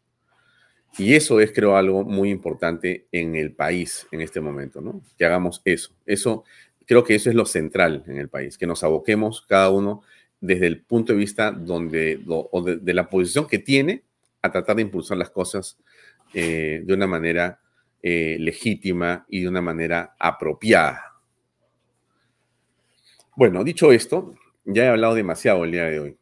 y eso es, creo, algo muy importante en el país en este momento, ¿no? Que hagamos eso. Eso, creo que eso es lo central en el país, que nos aboquemos cada uno desde el punto de vista donde, o de, la posición que tiene a tratar de impulsar las cosas eh, de una manera eh, legítima y de una manera apropiada. Bueno, dicho esto, ya he hablado demasiado el día de hoy.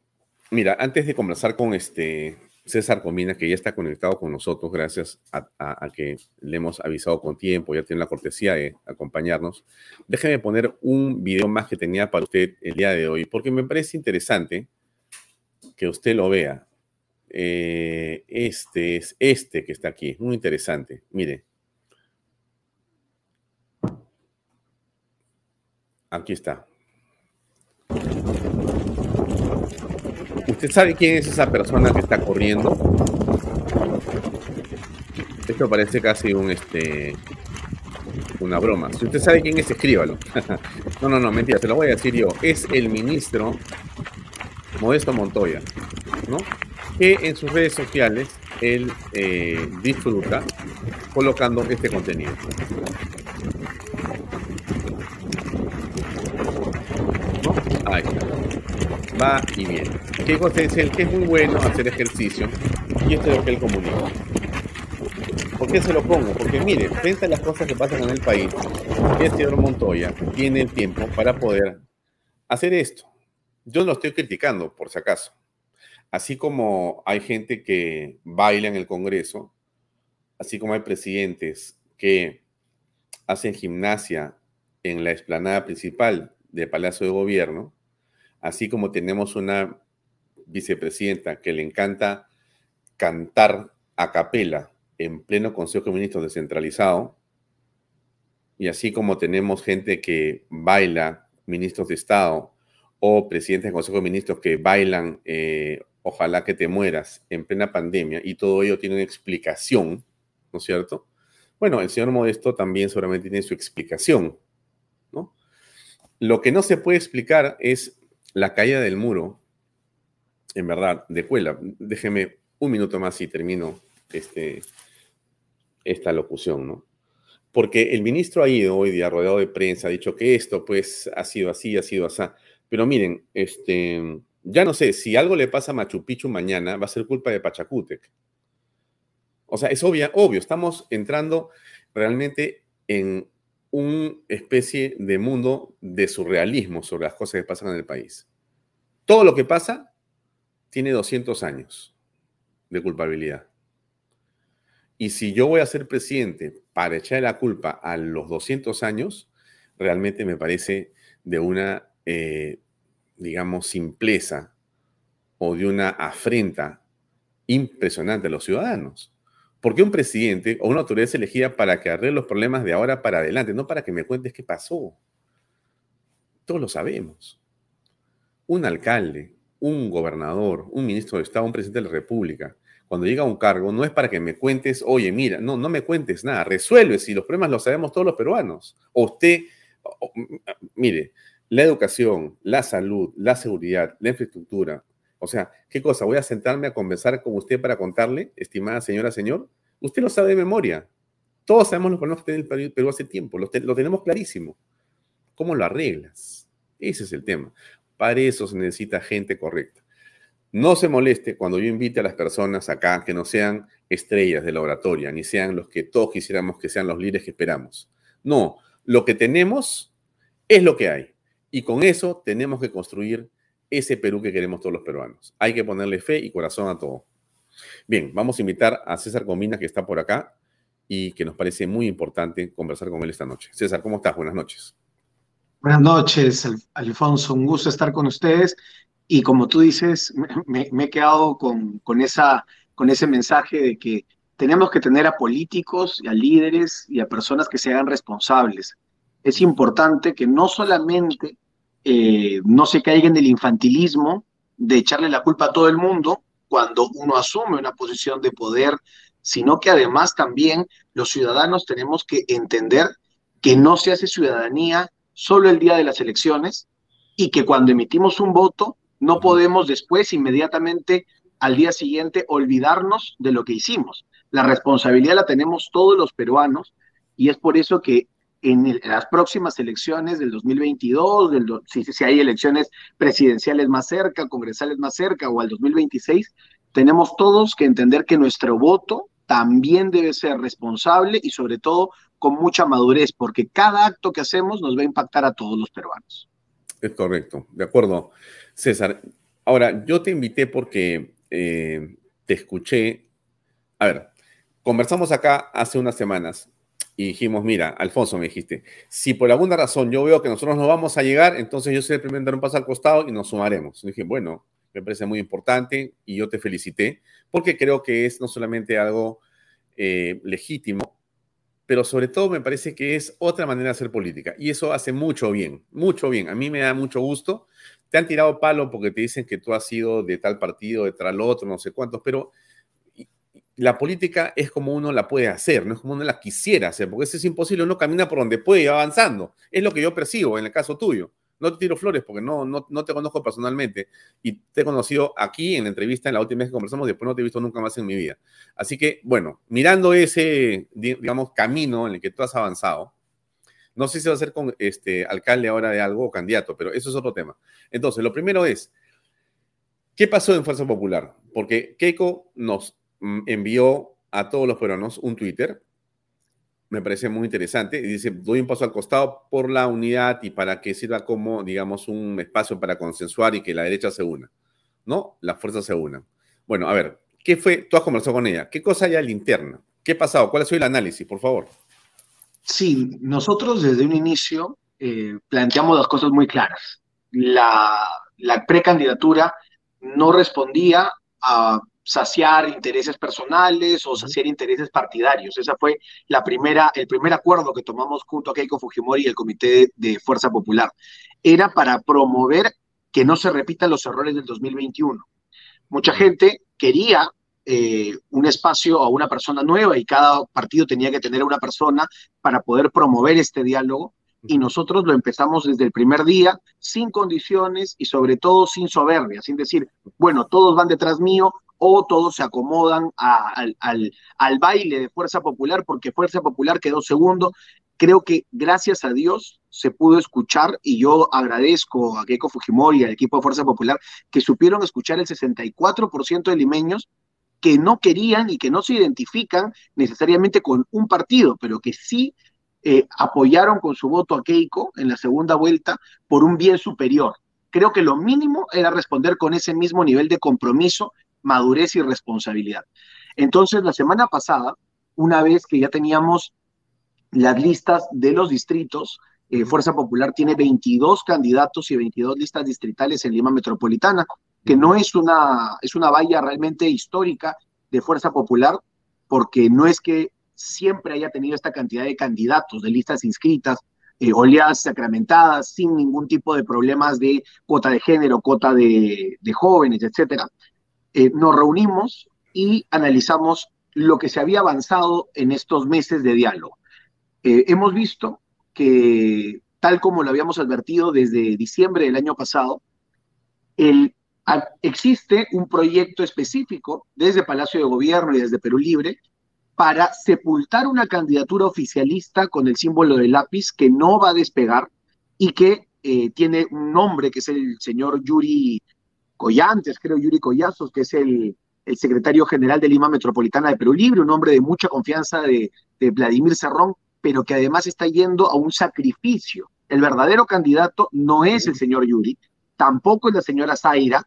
Mira, antes de conversar con este César Comina, que ya está conectado con nosotros, gracias a, que le hemos avisado con tiempo, ya tiene la cortesía de acompañarnos. Déjeme poner un video más que tenía para usted el día de hoy, porque me parece interesante que usted lo vea. Eh, este es este que está aquí, muy interesante. Mire. Aquí está. ¿Usted sabe quién es esa persona que está corriendo? Esto parece casi un este una broma. Si usted sabe quién es, escríbalo. (laughs) no, no, no, mentira, se lo voy a decir yo. Es el ministro Modesto Montoya, ¿no? Que en sus redes sociales él eh, disfruta colocando este contenido. ¿No? Ahí va y viene. ¿Qué cosa es el que es muy bueno hacer ejercicio? Y esto es lo que él comunica. ¿Por qué se lo pongo? Porque mire, frente a las cosas que pasan en el país, el señor Montoya tiene el tiempo para poder hacer esto. Yo no estoy criticando, por si acaso. Así como hay gente que baila en el Congreso, así como hay presidentes que hacen gimnasia en la explanada principal del Palacio de Gobierno, así como tenemos una vicepresidenta que le encanta cantar a capela en pleno Consejo de Ministros descentralizado, y así como tenemos gente que baila, ministros de Estado o presidentes del Consejo de Ministros que bailan eh, Ojalá que te mueras en plena pandemia, y todo ello tiene una explicación, ¿no es cierto? Bueno, el señor Modesto también seguramente tiene su explicación, ¿no? Lo que no se puede explicar es la caída del muro, en verdad, de Cuela. Déjeme un minuto más y termino este, esta locución, ¿no? Porque el ministro ha ido hoy día rodeado de prensa, ha dicho que esto pues ha sido así, ha sido así. Pero miren, este, ya no sé, si algo le pasa a Machu Picchu mañana, va a ser culpa de Pachacútec. O sea, es obvio, obvio, estamos entrando realmente en una especie de mundo de surrealismo sobre las cosas que pasan en el país. Todo lo que pasa tiene 200 años de culpabilidad. Y si yo voy a ser presidente para echar la culpa a los 200 años, realmente me parece de una, eh, digamos, simpleza o de una afrenta impresionante a los ciudadanos. Porque un presidente o una autoridad es elegida para que arregle los problemas de ahora para adelante, no para que me cuentes qué pasó. Todos lo sabemos. Un alcalde, un gobernador, un ministro de Estado, un presidente de la República, cuando llega a un cargo, no es para que me cuentes, oye, mira, no, no me cuentes nada, resuelve si los problemas los sabemos todos los peruanos. O usted, mire, la educación, la salud, la seguridad, la infraestructura, o sea, ¿qué cosa? ¿Voy a sentarme a conversar con usted para contarle, estimada señora, señor? Usted lo sabe de memoria. Todos sabemos problemas que tiene el Perú hace tiempo, lo, lo tenemos clarísimo. ¿Cómo lo arreglas? Ese es el tema. Para eso se necesita gente correcta. No se moleste cuando yo invite a las personas acá que no sean estrellas de la oratoria, ni sean los que todos quisiéramos que sean los líderes que esperamos. No, lo que tenemos es lo que hay. Y con eso tenemos que construir ese Perú que queremos todos los peruanos. Hay que ponerle fe y corazón a todo. Bien, vamos a invitar a César Comina, que está por acá y que nos parece muy importante conversar con él esta noche. César, ¿cómo estás? Buenas noches. Buenas noches, Alfonso. Un gusto estar con ustedes. Y como tú dices, me, he quedado con, con, esa, con ese mensaje de que tenemos que tener a políticos y a líderes y a personas que se hagan responsables. Es importante que no solamente eh, no se caiga en el infantilismo de echarle la culpa a todo el mundo cuando uno asume una posición de poder, sino que además también los ciudadanos tenemos que entender que no se hace ciudadanía solo el día de las elecciones y que cuando emitimos un voto no podemos después inmediatamente al día siguiente olvidarnos de lo que hicimos. La responsabilidad la tenemos todos los peruanos y es por eso que en, las próximas elecciones del 2022, del, si, hay elecciones presidenciales más cerca, congresales más cerca o al 2026, tenemos todos que entender que nuestro voto también debe ser responsable y sobre todo con mucha madurez, porque cada acto que hacemos nos va a impactar a todos los peruanos. Es correcto, de acuerdo, César. Ahora, yo te invité porque eh, te escuché. A ver, conversamos acá hace unas semanas y dijimos, mira, Alfonso, me dijiste, si por alguna razón yo veo que nosotros no vamos a llegar, entonces yo el primero dar un paso al costado y nos sumaremos. Y dije, bueno, me parece muy importante y yo te felicité porque creo que es no solamente algo eh, legítimo, pero sobre todo me parece que es otra manera de hacer política y eso hace mucho bien, mucho bien. A mí me da mucho gusto. Te han tirado palo porque te dicen que tú has sido de tal partido, de tal otro, no sé cuántos, pero la política es como uno la puede hacer, no es como uno la quisiera hacer, porque eso es imposible, uno camina por donde puede y va avanzando. Es lo que yo percibo en el caso tuyo. No te tiro flores porque no, no, no te conozco personalmente y te he conocido aquí en la entrevista, en la última vez que conversamos, después no te he visto nunca más en mi vida. Así que, bueno, mirando ese, digamos, camino en el que tú has avanzado, no sé si va a ser con este alcalde ahora de algo o candidato, pero eso es otro tema. Entonces, lo primero es, ¿qué pasó en Fuerza Popular? Porque Keiko nos envió a todos los peruanos un Twitter. Me parece muy interesante. Y dice, doy un paso al costado por la unidad y para que sirva como, digamos, un espacio para consensuar y que la derecha se una. ¿No? Las fuerzas se unan. Bueno, a ver, ¿qué fue? Tú has conversado con ella. ¿Qué cosa hay al interna? ¿Qué ha pasado? ¿Cuál ha sido el análisis, por favor? Sí, nosotros desde un inicio eh, planteamos las cosas muy claras. La, la precandidatura no respondía a saciar intereses personales o saciar intereses partidarios. Esa fue la primera, el primer acuerdo que tomamos junto a Keiko Fujimori y el Comité de Fuerza Popular. Era para promover que no se repitan los errores del 2021. Mucha gente quería eh, un espacio a una persona nueva y cada partido tenía que tener una persona para poder promover este diálogo y nosotros lo empezamos desde el primer día, sin condiciones y sobre todo sin soberbia, sin decir, bueno, todos van detrás mío o todos se acomodan al, al, baile de Fuerza Popular porque Fuerza Popular quedó segundo. Creo que gracias a Dios se pudo escuchar y yo agradezco a Keiko Fujimori y al equipo de Fuerza Popular que supieron escuchar el 64% de limeños que no querían y que no se identifican necesariamente con un partido, pero que sí eh, apoyaron con su voto a Keiko en la segunda vuelta por un bien superior. Creo que lo mínimo era responder con ese mismo nivel de compromiso, madurez y responsabilidad. Entonces, la semana pasada, una vez que ya teníamos las listas de los distritos, eh, Fuerza Popular tiene 22 candidatos y 22 listas distritales en Lima Metropolitana, que no es una, es una valla realmente histórica de Fuerza Popular, porque no es que siempre haya tenido esta cantidad de candidatos, de listas inscritas, eh, oleadas sacramentadas, sin ningún tipo de problemas de cuota de género, cuota de, jóvenes, etcétera. Eh, nos reunimos y analizamos lo que se había avanzado en estos meses de diálogo. Eh, hemos visto que, tal como lo habíamos advertido desde diciembre del año pasado, existe un proyecto específico desde Palacio de Gobierno y desde Perú Libre para sepultar una candidatura oficialista con el símbolo del lápiz que no va a despegar y que eh, tiene un nombre que es el señor Yuri Collantes, creo Yuri Collazos, que es el, secretario general de Lima Metropolitana de Perú Libre, un hombre de mucha confianza de, de Vladimir Cerrón, pero que además está yendo a un sacrificio. El verdadero candidato no es el señor Yuri, tampoco es la señora Zaira,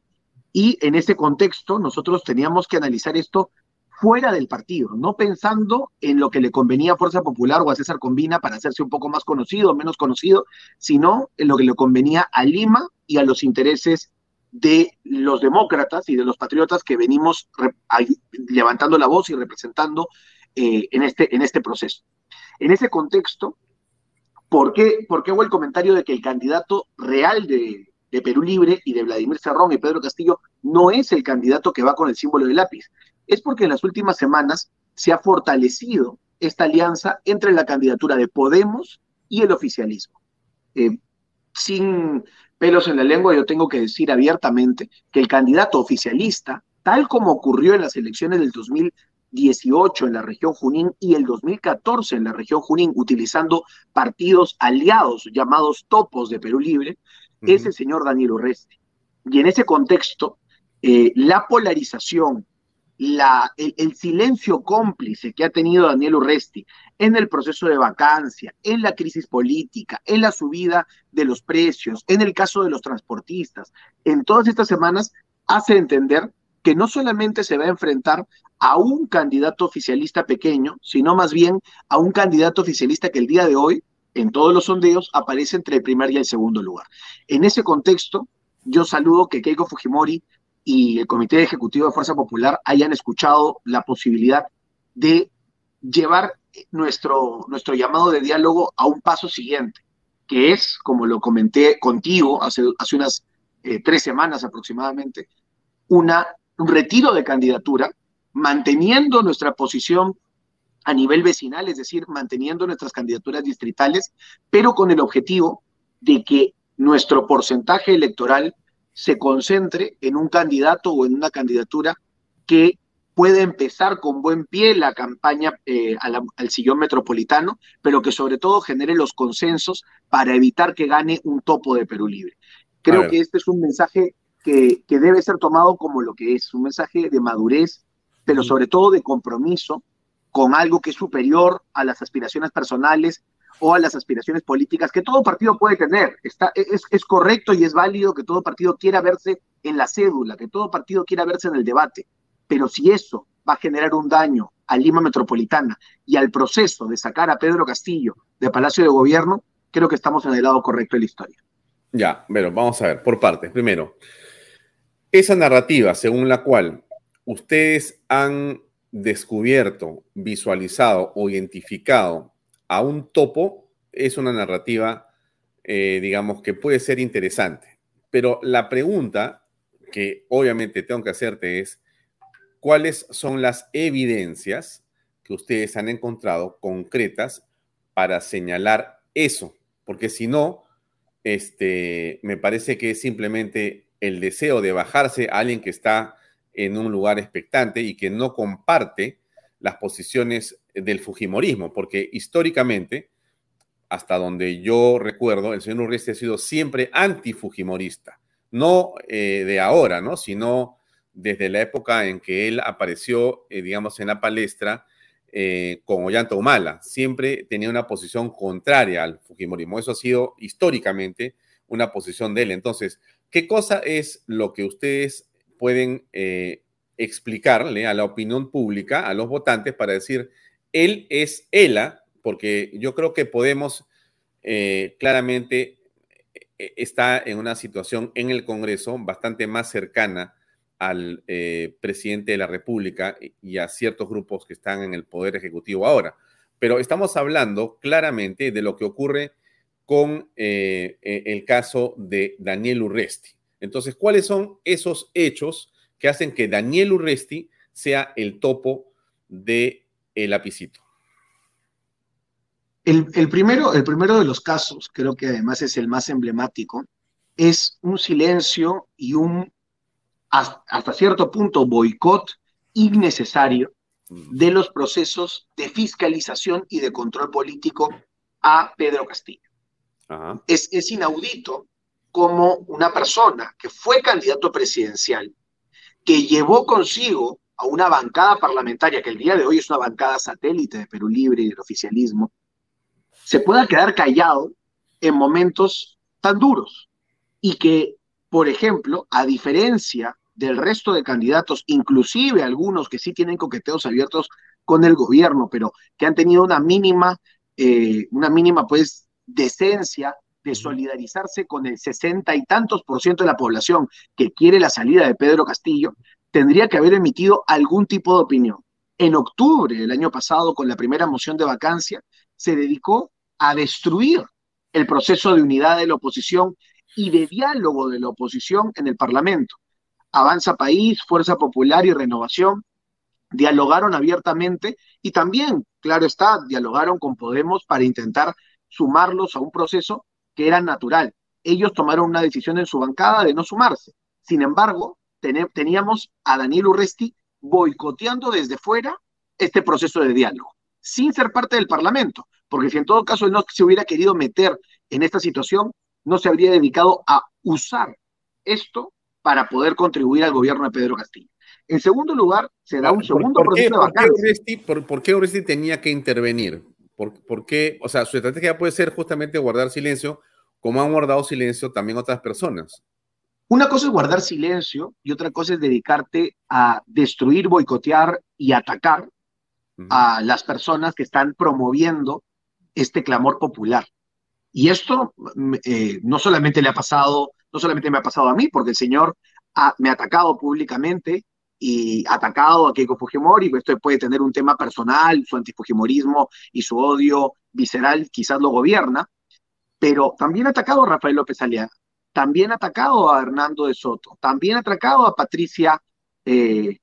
y en ese contexto nosotros teníamos que analizar esto fuera del partido, no pensando en lo que le convenía a Fuerza Popular o a César Combina para hacerse un poco más conocido o menos conocido, sino en lo que le convenía a Lima y a los intereses de los demócratas y de los patriotas que venimos levantando la voz y representando eh, en, este, en este proceso. En ese contexto, ¿por qué, ¿por qué hubo el comentario de que el candidato real de, de Perú Libre y de Vladimir Cerrón y Pedro Castillo no es el candidato que va con el símbolo de lápiz? es porque en las últimas semanas se ha fortalecido esta alianza entre la candidatura de Podemos y el oficialismo. Eh, sin pelos en la lengua, yo tengo que decir abiertamente que el candidato oficialista, tal como ocurrió en las elecciones del 2018 en la región Junín y el 2014 en la región Junín, utilizando partidos aliados llamados topos de Perú Libre, es el señor Daniel Urresti. Y en ese contexto, eh, la polarización la, el, silencio cómplice que ha tenido Daniel Urresti en el proceso de vacancia, en la crisis política, en la subida de los precios, en el caso de los transportistas, en todas estas semanas hace entender que no solamente se va a enfrentar a un candidato oficialista pequeño, sino más bien a un candidato oficialista que el día de hoy, en todos los sondeos, aparece entre el primer y el segundo lugar. En ese contexto, yo saludo que Keiko Fujimori y el Comité Ejecutivo de Fuerza Popular hayan escuchado la posibilidad de llevar nuestro, nuestro llamado de diálogo a un paso siguiente, que es, como lo comenté contigo hace, hace unas eh, tres semanas aproximadamente, una, un retiro de candidatura, manteniendo nuestra posición a nivel vecinal, es decir, manteniendo nuestras candidaturas distritales, pero con el objetivo de que nuestro porcentaje electoral se concentre en un candidato o en una candidatura que puede empezar con buen pie la campaña eh, al sillón metropolitano, pero que sobre todo genere los consensos para evitar que gane un topo de Perú Libre. Creo que este es un mensaje que, que, debe ser tomado como lo que es, un mensaje de madurez, pero sobre todo de compromiso con algo que es superior a las aspiraciones personales o a las aspiraciones políticas que todo partido puede tener. Está, es, es, correcto y es válido que todo partido quiera verse en la cédula, que todo partido quiera verse en el debate. Pero si eso va a generar un daño a Lima Metropolitana y al proceso de sacar a Pedro Castillo de Palacio de Gobierno, creo que estamos en el lado correcto de la historia. Ya, pero vamos a ver, por partes. Primero, esa narrativa según la cual ustedes han descubierto, visualizado o identificado a un topo es una narrativa, eh, digamos, que puede ser interesante. Pero la pregunta que obviamente tengo que hacerte es, ¿cuáles son las evidencias que ustedes han encontrado concretas para señalar eso? Porque si no, este, me parece que es simplemente el deseo de bajarse a alguien que está en un lugar expectante y que no comparte las posiciones del Fujimorismo, porque históricamente, hasta donde yo recuerdo, el señor Urresti ha sido siempre anti-Fujimorista, no eh, de ahora, ¿no? sino desde la época en que él apareció, eh, digamos, en la palestra eh, con Ollanta Humala. Siempre tenía una posición contraria al Fujimorismo. Eso ha sido históricamente una posición de él. Entonces, ¿qué cosa es lo que ustedes pueden explicarle a la opinión pública, a los votantes, para decir, él es ELA, porque yo creo que Podemos eh, claramente eh, está en una situación en el Congreso bastante más cercana al presidente de la República y a ciertos grupos que están en el Poder Ejecutivo ahora. Pero estamos hablando claramente de lo que ocurre con el caso de Daniel Urresti. Entonces, ¿cuáles son esos hechos que hacen que Daniel Urresti sea el topo de el lapicito? El, primero, el primero de los casos, creo que además es el más emblemático, es un silencio y un hasta cierto punto boicot innecesario de los procesos de fiscalización y de control político a Pedro Castillo. Es, es inaudito como una persona que fue candidato presidencial, que llevó consigo a una bancada parlamentaria, que el día de hoy es una bancada satélite de Perú Libre y del oficialismo, se pueda quedar callado en momentos tan duros. Y que, por ejemplo, a diferencia del resto de candidatos, inclusive algunos que sí tienen coqueteos abiertos con el gobierno, pero que han tenido una mínima, eh, una mínima pues decencia de solidarizarse con el sesenta y tantos por ciento de la población que quiere la salida de Pedro Castillo, tendría que haber emitido algún tipo de opinión. En octubre del año pasado, con la primera moción de vacancia, se dedicó a destruir el proceso de unidad de la oposición y de diálogo de la oposición en el Parlamento. Avanza País, Fuerza Popular y Renovación dialogaron abiertamente y también, claro está, dialogaron con Podemos para intentar sumarlos a un proceso que era natural. Ellos tomaron una decisión en su bancada de no sumarse. Sin embargo, teníamos a Daniel Urresti boicoteando desde fuera este proceso de diálogo, sin ser parte del Parlamento, porque si en todo caso él no se hubiera querido meter en esta situación, no se habría dedicado a usar esto para poder contribuir al gobierno de Pedro Castillo. En segundo lugar, se da un segundo proceso de vacancia. por, qué Urresti tenía que intervenir? ¿Por, qué? O sea, su estrategia puede ser justamente guardar silencio, como han guardado silencio también otras personas. Una cosa es guardar silencio y otra cosa es dedicarte a destruir, boicotear y atacar a las personas que están promoviendo este clamor popular. Y esto mm, eh, no solamente le ha pasado, no solamente me ha pasado a mí, porque el señor me ha atacado públicamente, y atacado a Keiko Fujimori, esto puede tener un tema personal, su antifujimorismo y su odio visceral quizás lo gobierna, pero también ha atacado a Rafael López Aliaga, también atacado a Hernando de Soto, también atacado a Patricia, eh,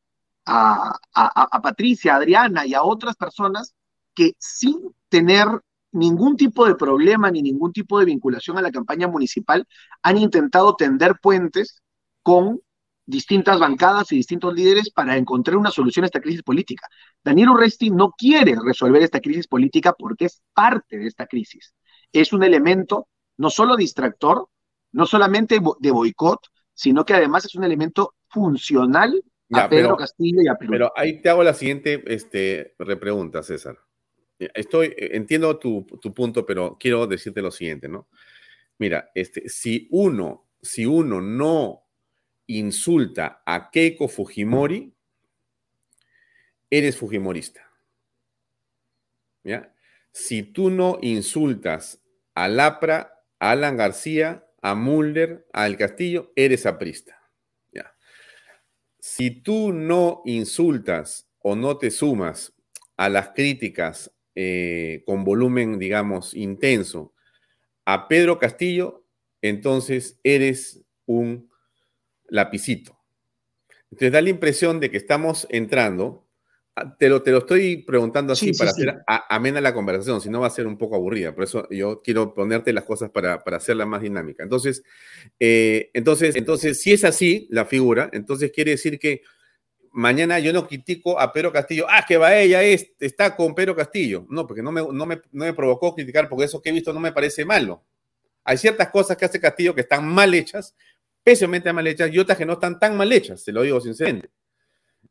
a, a Patricia, Adriana y a otras personas que sin tener ningún tipo de problema ni ningún tipo de vinculación a la campaña municipal han intentado tender puentes con distintas bancadas y distintos líderes para encontrar una solución a esta crisis política. Daniel Urresti no quiere resolver esta crisis política porque es parte de esta crisis. Es un elemento no solo distractor, no solamente de boicot, sino que además es un elemento funcional a Pedro Castillo y a Perú. Pero ahí te hago la siguiente este, repregunta, César. Estoy, entiendo tu, tu, punto, pero quiero decirte lo siguiente, ¿no? Mira, este, si uno, si uno no insulta a Keiko Fujimori, eres fujimorista. ¿ya? Si tú no insultas a Lapra, a Alan García, a Mulder, a El Castillo, eres aprista. ¿ya? Si tú no insultas o no te sumas a las críticas eh, con volumen, digamos, intenso a Pedro Castillo, entonces eres un lapicito. Entonces da la impresión de que estamos entrando, te lo, te lo estoy preguntando así para hacer amena la conversación, si no va a ser un poco aburrida, por eso yo quiero ponerte las cosas para, para hacerla más dinámica. Entonces, eh, entonces, entonces, si es así la figura, entonces quiere decir que mañana yo no critico a Pedro Castillo, ah, que va ella, es, está con Pedro Castillo. No, porque no me, no, me, no me provocó criticar, porque eso que he visto no me parece malo. Hay ciertas cosas que hace Castillo que están mal hechas, pésimamente mal hechas, y otras que no están tan mal hechas, te lo digo sinceramente.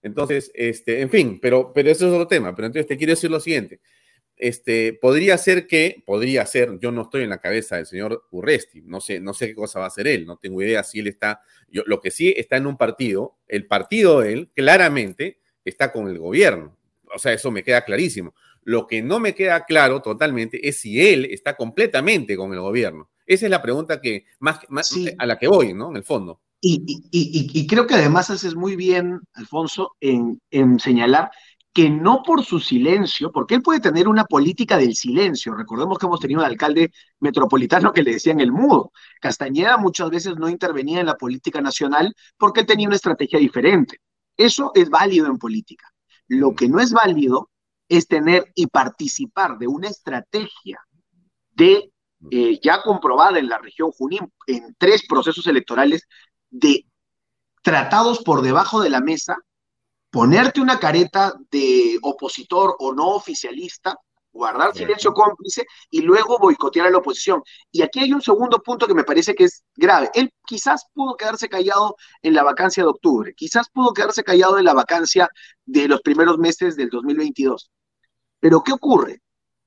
Entonces, este, en fin, pero, pero eso es otro tema. Pero entonces te quiero decir lo siguiente este, podría ser que, podría ser, yo no estoy en la cabeza del señor Urresti, no sé, no sé qué cosa va a hacer él, no tengo idea si él está, yo, lo que sí está en un partido, el partido de él claramente está con el gobierno, o sea, eso me queda clarísimo. Lo que no me queda claro totalmente es si él está completamente con el gobierno. Esa es la pregunta que más, a la que voy, ¿no? En el fondo. Y, creo que además haces muy bien, Alfonso, en, en señalar que no por su silencio, porque él puede tener una política del silencio. Recordemos que hemos tenido un alcalde metropolitano que le decían el mudo. Castañeda muchas veces no intervenía en la política nacional porque él tenía una estrategia diferente. Eso es válido en política. Lo que no es válido es tener y participar de una estrategia de eh, ya comprobada en la región Junín en tres procesos electorales de tratados por debajo de la mesa ponerte una careta de opositor o no oficialista, guardar silencio cómplice y luego boicotear a la oposición. Y aquí hay un segundo punto que me parece que es grave. Él quizás pudo quedarse callado en la vacancia de octubre, quizás pudo quedarse callado en la vacancia de los primeros meses del 2022. Pero ¿qué ocurre?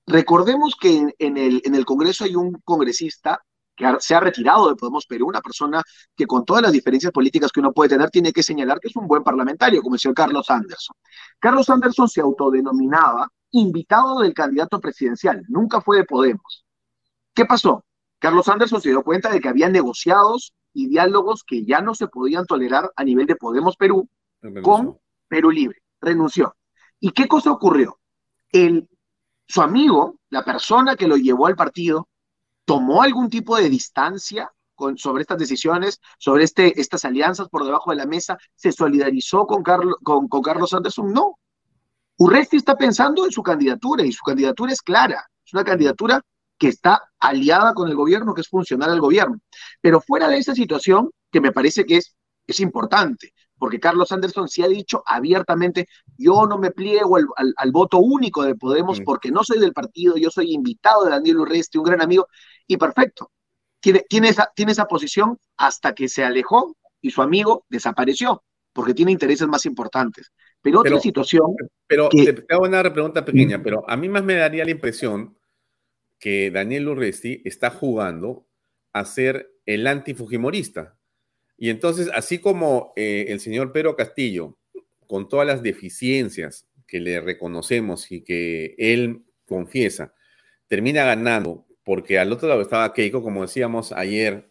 Recordemos que en, el, en el Congreso hay un congresista que se ha retirado de Podemos Perú, una persona que con todas las diferencias políticas que uno puede tener, tiene que señalar que es un buen parlamentario, como el señor Carlos Anderson. Carlos Anderson se autodenominaba invitado del candidato presidencial, nunca fue de Podemos. ¿Qué pasó? Carlos Anderson se dio cuenta de que había negociados y diálogos que ya no se podían tolerar a nivel de Podemos Perú con Perú Libre. Renunció. ¿Y qué cosa ocurrió? El, su amigo, la persona que lo llevó al partido, tomó algún tipo de distancia con, sobre estas decisiones, sobre este, estas alianzas por debajo de la mesa, se solidarizó con, con, con Carlos Anderson, no. Urresti está pensando en su candidatura y su candidatura es clara, es una candidatura que está aliada con el gobierno, que es funcional al gobierno. Pero fuera de esa situación, que me parece que es, es importante, porque Carlos Anderson sí ha dicho abiertamente, yo no me pliego al, voto único de Podemos porque no soy del partido, yo soy invitado de Daniel Urresti, un gran amigo, y perfecto. Tiene, tiene, esa, tiene esa posición hasta que se alejó y su amigo desapareció, porque tiene intereses más importantes. Pero otra situación... Pero te hago una pregunta pequeña, pero a mí más me daría la impresión que Daniel Urresti está jugando a ser el antifujimorista. Y entonces, así como eh, el señor Pedro Castillo, con todas las deficiencias que le reconocemos y que él confiesa, termina ganando, porque al otro lado estaba Keiko, como decíamos ayer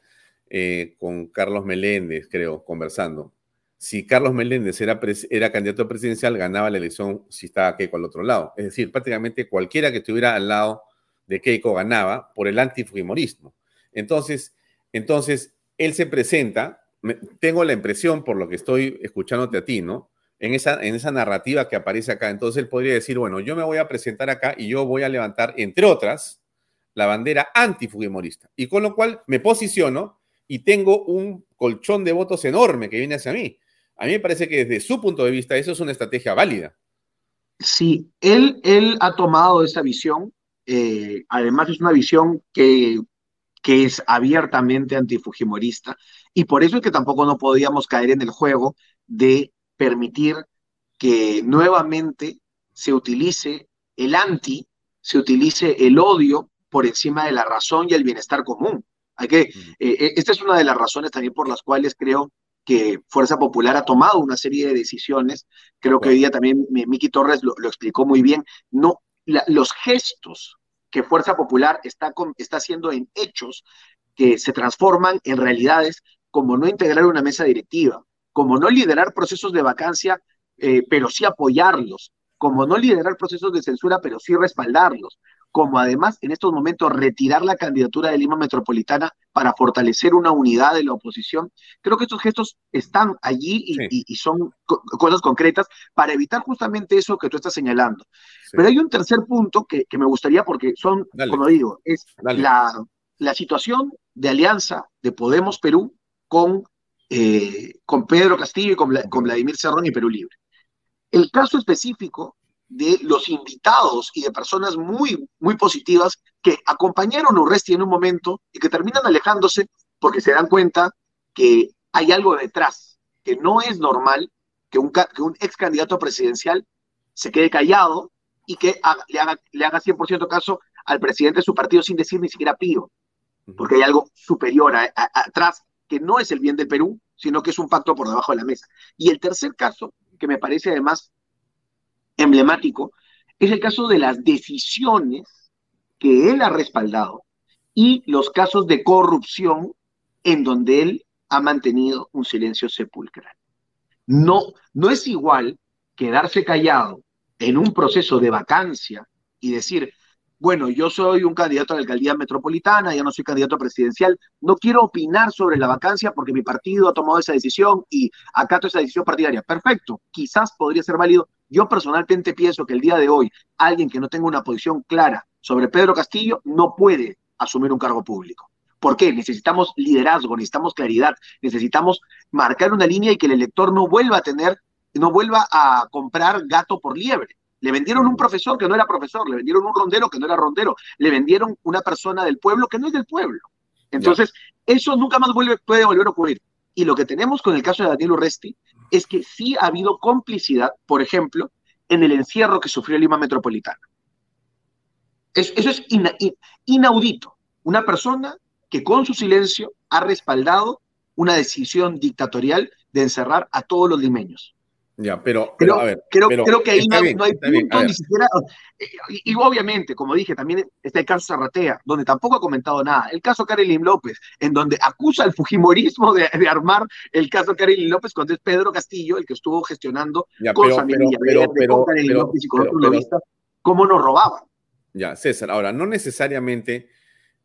eh, con Carlos Meléndez, creo, conversando. Si Carlos Meléndez era, candidato presidencial, ganaba la elección si estaba Keiko al otro lado. Es decir, prácticamente cualquiera que estuviera al lado de Keiko ganaba por el antifujimorismo. Entonces, entonces, él se presenta tengo la impresión, por lo que estoy escuchándote a ti, ¿no? En esa, en esa narrativa que aparece acá. Entonces él podría decir, bueno, yo me voy a presentar acá y yo voy a levantar, entre otras, la bandera antifujimorista. Y con lo cual me posiciono y tengo un colchón de votos enorme que viene hacia mí. A mí me parece que desde su punto de vista eso es una estrategia válida. Sí, él, él ha tomado esa visión. Eh, además es una visión que que es abiertamente antifujimorista, y por eso es que tampoco no podíamos caer en el juego de permitir que nuevamente se utilice el anti, se utilice el odio por encima de la razón y el bienestar común. Hay que, eh, eh, esta es una de las razones también por las cuales creo que Fuerza Popular ha tomado una serie de decisiones. Creo que hoy día también Miki Torres lo, lo, explicó muy bien. No, los gestos que Fuerza Popular está, está haciendo en hechos que se transforman en realidades como no integrar una mesa directiva, como no liderar procesos de vacancia, eh, pero sí apoyarlos, como no liderar procesos de censura, pero sí respaldarlos, como además en estos momentos retirar la candidatura de Lima Metropolitana para fortalecer una unidad de la oposición. Creo que estos gestos están allí y, son cosas concretas para evitar justamente eso que tú estás señalando. Pero hay un tercer punto que, me gustaría, porque son, como digo, es la, la situación de alianza de Podemos Perú con, eh, con Pedro Castillo y con, con Vladimir Cerrón y Perú Libre. El caso específico de los invitados y de personas muy, muy positivas que acompañaron a Urresti en un momento y que terminan alejándose porque se dan cuenta que hay algo detrás, que no es normal que un, que un ex candidato presidencial se quede callado y que le, haga, le haga 100% caso al presidente de su partido sin decir ni siquiera pío, porque hay algo superior atrás que no es el bien del Perú, sino que es un pacto por debajo de la mesa. Y el tercer caso, que me parece además emblemático, es el caso de las decisiones que él ha respaldado y los casos de corrupción en donde él ha mantenido un silencio sepulcral. No, no es igual quedarse callado en un proceso de vacancia y decir, bueno, yo soy un candidato a la alcaldía metropolitana, ya no soy candidato presidencial, no quiero opinar sobre la vacancia porque mi partido ha tomado esa decisión y acato esa decisión partidaria. Perfecto, quizás podría ser válido. Yo personalmente pienso que el día de hoy alguien que no tenga una posición clara sobre Pedro Castillo no puede asumir un cargo público. ¿Por qué? Necesitamos liderazgo, necesitamos claridad, necesitamos marcar una línea y que el elector no vuelva a tener, no vuelva a comprar gato por liebre le vendieron un profesor que no era profesor, le vendieron un rondero que no era rondero, le vendieron una persona del pueblo que no es del pueblo. Entonces, eso nunca más puede volver a ocurrir. Y lo que tenemos con el caso de Daniel Urresti es que sí ha habido complicidad, por ejemplo, en el encierro que sufrió Lima Metropolitana. Eso, es inaudito. Una persona que con su silencio ha respaldado una decisión dictatorial de encerrar a todos los limeños. Ya, pero, creo, a ver, creo, creo que ahí no, hay punto ni siquiera. Y, obviamente, como dije, también está el caso Zarratea, donde tampoco ha comentado nada. El caso Karelim López, en donde acusa al Fujimorismo de, de armar el caso Karelim López, cuando es Pedro Castillo el que estuvo gestionando ya, con pero, pero, pero, con Karelim López y con otros lobistas, cómo nos robaban. Ya, César, ahora, no necesariamente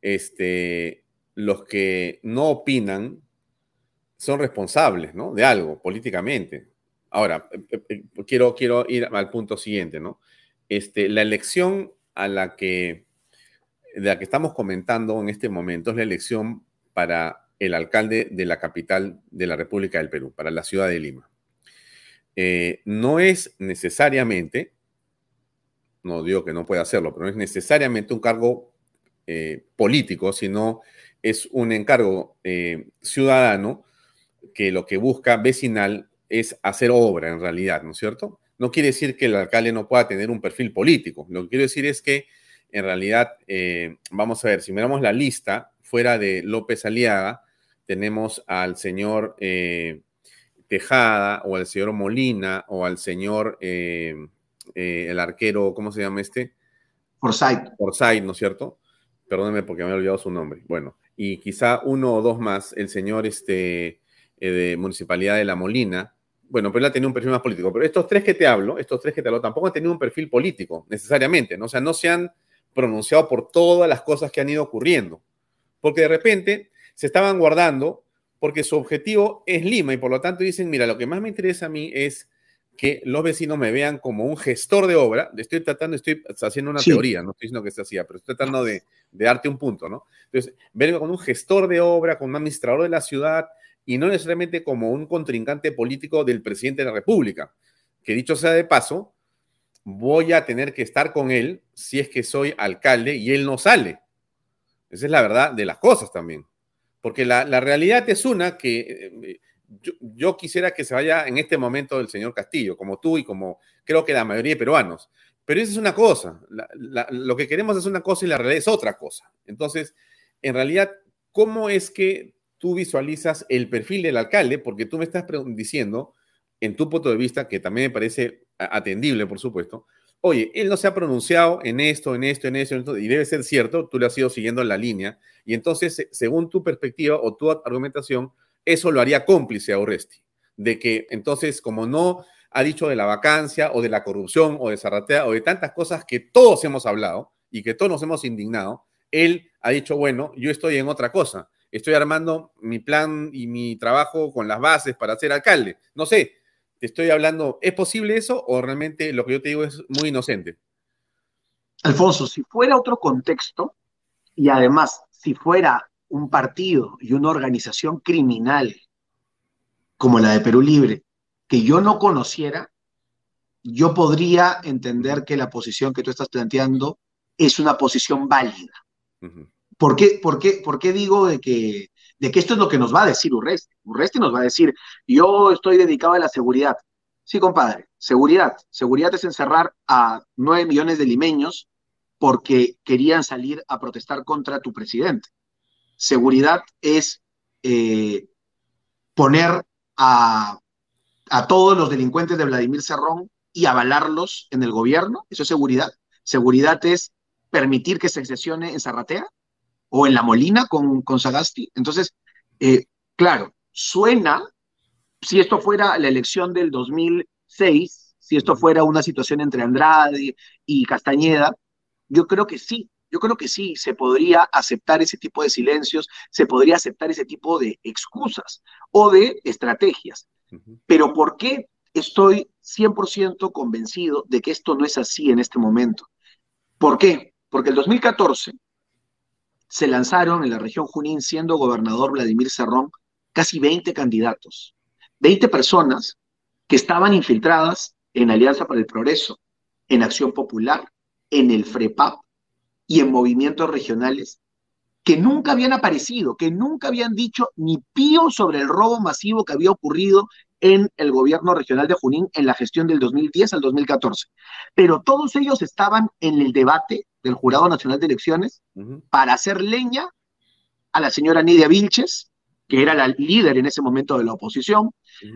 este, los que no opinan son responsables, ¿no? De algo políticamente. Ahora, eh, eh, eh, quiero, quiero ir al punto siguiente, ¿no? Este, la elección a la que, de la que estamos comentando en este momento es la elección para el alcalde de la capital de la República del Perú, para la ciudad de Lima. no es necesariamente, no digo que no pueda hacerlo, pero no es necesariamente un cargo político, sino es un encargo ciudadano que lo que busca vecinal es hacer obra en realidad, ¿no es cierto? No quiere decir que el alcalde no pueda tener un perfil político. Lo que quiero decir es que en realidad, eh, vamos a ver, si miramos la lista, fuera de López Aliaga, tenemos al señor eh, Tejada o al señor Molina o al señor, eh, el arquero, ¿cómo se llama este? Forsyth. Forsyth, ¿no es cierto? Perdóneme porque me he olvidado su nombre. Bueno, y quizá uno o dos más, el señor este, de Municipalidad de La Molina, bueno, pero él ha tenido un perfil más político. Pero estos tres que te hablo, estos tres que te hablo, tampoco han tenido un perfil político, necesariamente, ¿no? O sea, no se han pronunciado por todas las cosas que han ido ocurriendo. Porque de repente se estaban guardando porque su objetivo es Lima y por lo tanto dicen, mira, lo que más me interesa a mí es que los vecinos me vean como un gestor de obra. Estoy tratando, estoy haciendo una teoría, no estoy diciendo que se hacía, pero estoy tratando de, de, darte un punto, ¿no? Entonces, verme como un gestor de obra, como un administrador de la ciudad, y no necesariamente como un contrincante político del presidente de la República, que dicho sea de paso, voy a tener que estar con él si es que soy alcalde y él no sale. Esa es la verdad de las cosas también. Porque la, realidad es una que eh, yo, quisiera que se vaya en este momento el señor Castillo, como tú y como creo que la mayoría de peruanos. Pero esa es una cosa. lo que queremos es una cosa y la realidad es otra cosa. Entonces, en realidad, ¿cómo es que tú visualizas el perfil del alcalde, porque tú me estás diciendo, en tu punto de vista, que también me parece atendible, por supuesto, oye, él no se ha pronunciado en esto, en esto, en esto, y debe ser cierto, tú le has ido siguiendo la línea, y entonces, según tu perspectiva o tu argumentación, eso lo haría cómplice a Urresti, de que entonces, como no ha dicho de la vacancia o de la corrupción o de Zarratea o de tantas cosas que todos hemos hablado y que todos nos hemos indignado, él ha dicho, bueno, yo estoy en otra cosa, estoy armando mi plan y mi trabajo con las bases para ser alcalde. No sé, te estoy hablando, ¿es posible eso o realmente lo que yo te digo es muy inocente? Alfonso, si fuera otro contexto y además si fuera un partido y una organización criminal como la de Perú Libre, que yo no conociera, yo podría entender que la posición que tú estás planteando es una posición válida. ¿Por, qué, por, qué, ¿Por qué digo de que, de que esto es lo que nos va a decir Urresti? Urresti nos va a decir, yo estoy dedicado a la seguridad. Sí, compadre, seguridad. Seguridad es encerrar a nueve millones de limeños porque querían salir a protestar contra tu presidente. Seguridad es eh, poner a, todos los delincuentes de Vladimir Cerrón y avalarlos en el gobierno. Eso es seguridad. Seguridad es permitir que se excesione en Zarratea o en La Molina con, con Sagasti. Entonces, eh, claro, suena, si esto fuera la elección del 2006, si esto fuera una situación entre Andrade y Castañeda, yo creo que sí, yo creo que sí, se podría aceptar ese tipo de silencios, se podría aceptar ese tipo de excusas o de estrategias. Pero ¿por qué estoy 100% convencido de que esto no es así en este momento? ¿Por qué? Porque el 2014 se lanzaron en la región Junín, siendo gobernador Vladimir Cerrón, casi 20 candidatos, 20 personas que estaban infiltradas en Alianza para el Progreso, en Acción Popular, en el FREPAP y en movimientos regionales que nunca habían aparecido, que nunca habían dicho ni pío sobre el robo masivo que había ocurrido en el gobierno regional de Junín en la gestión del 2010 al 2014. Pero todos ellos estaban en el debate del Jurado Nacional de Elecciones para hacer leña a la señora Nidia Vilches, que era la líder en ese momento de la oposición,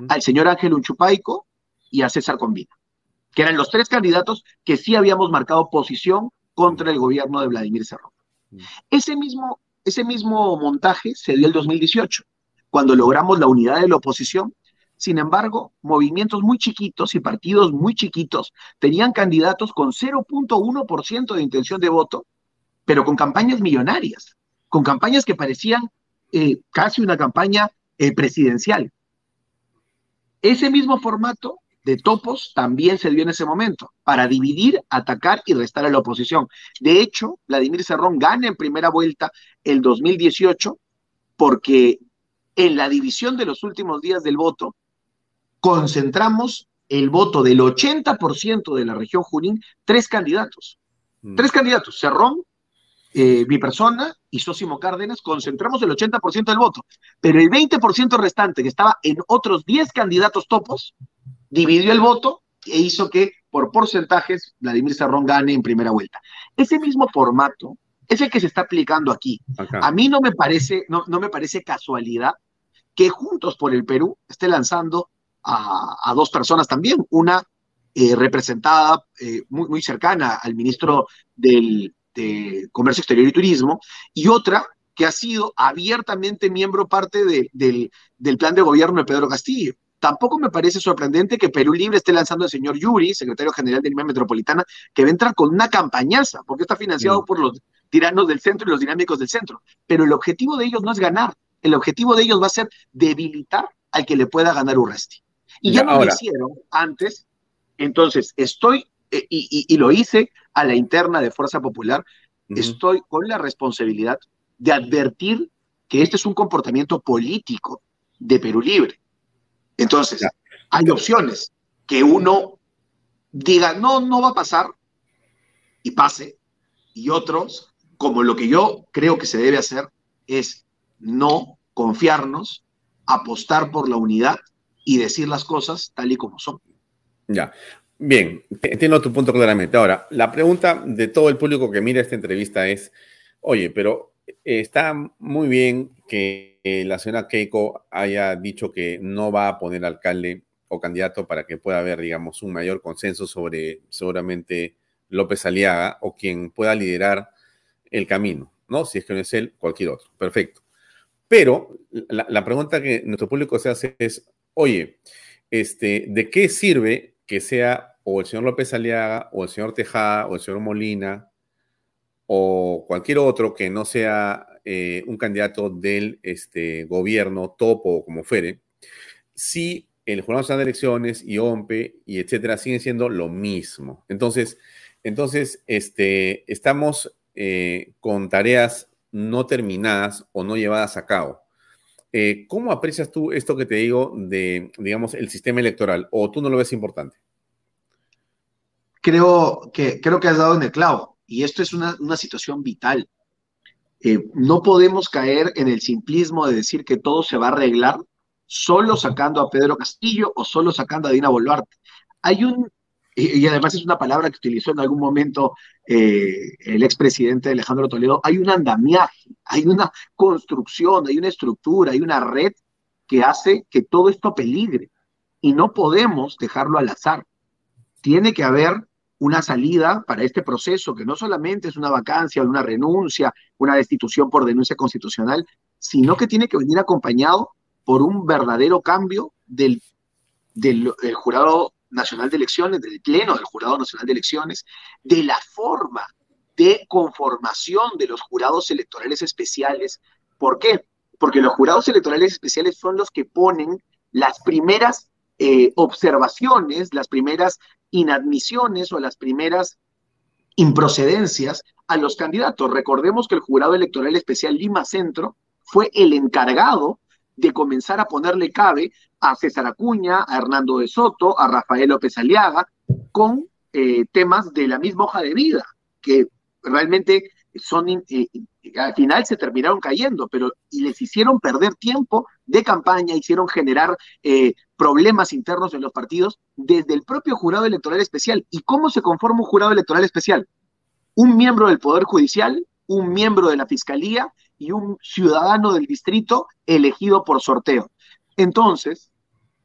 al señor Ángel Unchupaico y a César Combina, que eran los tres candidatos que sí habíamos marcado posición contra el gobierno de Vladimir Cerrón. Ese mismo, ese mismo montaje se dio el 2018, cuando logramos la unidad de la oposición sin embargo, movimientos muy chiquitos y partidos muy chiquitos tenían candidatos con 0.1% de intención de voto, pero con campañas millonarias, con campañas que parecían eh, casi una campaña eh, presidencial. Ese mismo formato de topos también se dio en ese momento, para dividir, atacar y restar a la oposición. De hecho, Vladimir Cerrón gana en primera vuelta el 2018 porque en la división de los últimos días del voto, concentramos el voto del 80% de la región Junín, tres candidatos. Mm. Tres candidatos, Cerrón, eh, mi persona y Sósimo Cárdenas, concentramos el 80% del voto. Pero el 20% restante, que estaba en otros 10 candidatos topos, dividió el voto e hizo que, por porcentajes, Vladimir Cerrón gane en primera vuelta. Ese mismo formato es el que se está aplicando aquí. A mí no me parece, no, no me parece casualidad que Juntos por el Perú esté lanzando a, dos personas también, una eh, representada eh, muy, muy cercana al ministro del, de Comercio Exterior y Turismo, y otra que ha sido abiertamente miembro parte del, del plan de gobierno de Pedro Castillo. Tampoco me parece sorprendente que Perú Libre esté lanzando al señor Yuri, secretario general de Lima Metropolitana, que va a entrar con una campañaza, porque está financiado mm. por los tiranos del centro y los dinámicos del centro. Pero el objetivo de ellos no es ganar, el objetivo de ellos va a ser debilitar al que le pueda ganar Urresti. Y ya, no lo hicieron antes, entonces estoy, eh, y, lo hice a la interna de Fuerza Popular, estoy con la responsabilidad de advertir que este es un comportamiento político de Perú Libre. Entonces, hay opciones que uno diga, no, no va a pasar y pase, y otros, como lo que yo creo que se debe hacer, es no confiarnos, apostar por la unidad y decir las cosas tal y como son. Ya. Bien, entiendo tu punto claramente. Ahora, la pregunta de todo el público que mira esta entrevista es, oye, pero está muy bien que la señora Keiko haya dicho que no va a poner alcalde o candidato para que pueda haber, digamos, un mayor consenso sobre seguramente López Aliaga o quien pueda liderar el camino, ¿no? Si es que no es él, cualquier otro. Perfecto. Pero la, pregunta que nuestro público se hace es, oye, este, ¿de qué sirve que sea o el señor López Aliaga o el señor Tejada o el señor Molina o cualquier otro que no sea eh, un candidato del este, gobierno topo como fuere, si el Jurado de Elecciones y OMPE y etcétera siguen siendo lo mismo. Entonces, entonces este, estamos eh, con tareas no terminadas o no llevadas a cabo. Eh, ¿Cómo aprecias tú esto que te digo de, digamos, el sistema electoral? ¿O tú no lo ves importante? Creo que, creo que has dado en el clavo. Y esto es una, situación vital. Eh, no podemos caer en el simplismo de decir que todo se va a arreglar solo sacando a Pedro Castillo o solo sacando a Dina Boluarte. Hay un, y, además es una palabra que utilizó en algún momento eh, el expresidente Alejandro Toledo, hay un andamiaje, hay una construcción, hay una estructura, hay una red que hace que todo esto peligre. Y no podemos dejarlo al azar. Tiene que haber una salida para este proceso, que no solamente es una vacancia, una renuncia, una destitución por denuncia constitucional, sino que tiene que venir acompañado por un verdadero cambio del, del, Jurado Nacional de Elecciones, del Pleno del Jurado Nacional de Elecciones, de la forma de conformación de los jurados electorales especiales. ¿Por qué? Porque los jurados electorales especiales son los que ponen las primeras eh, observaciones, las primeras inadmisiones o las primeras improcedencias a los candidatos. Recordemos que el jurado electoral especial Lima Centro fue el encargado de comenzar a ponerle cabe a César Acuña, a Hernando de Soto, a Rafael López Aliaga, con eh, temas de la misma hoja de vida, que realmente son, eh, al final se terminaron cayendo, pero y les hicieron perder tiempo de campaña, hicieron generar eh, problemas internos en los partidos desde el propio jurado electoral especial. ¿Y cómo se conforma un jurado electoral especial? Un miembro del Poder Judicial, un miembro de la Fiscalía y un ciudadano del distrito elegido por sorteo. Entonces,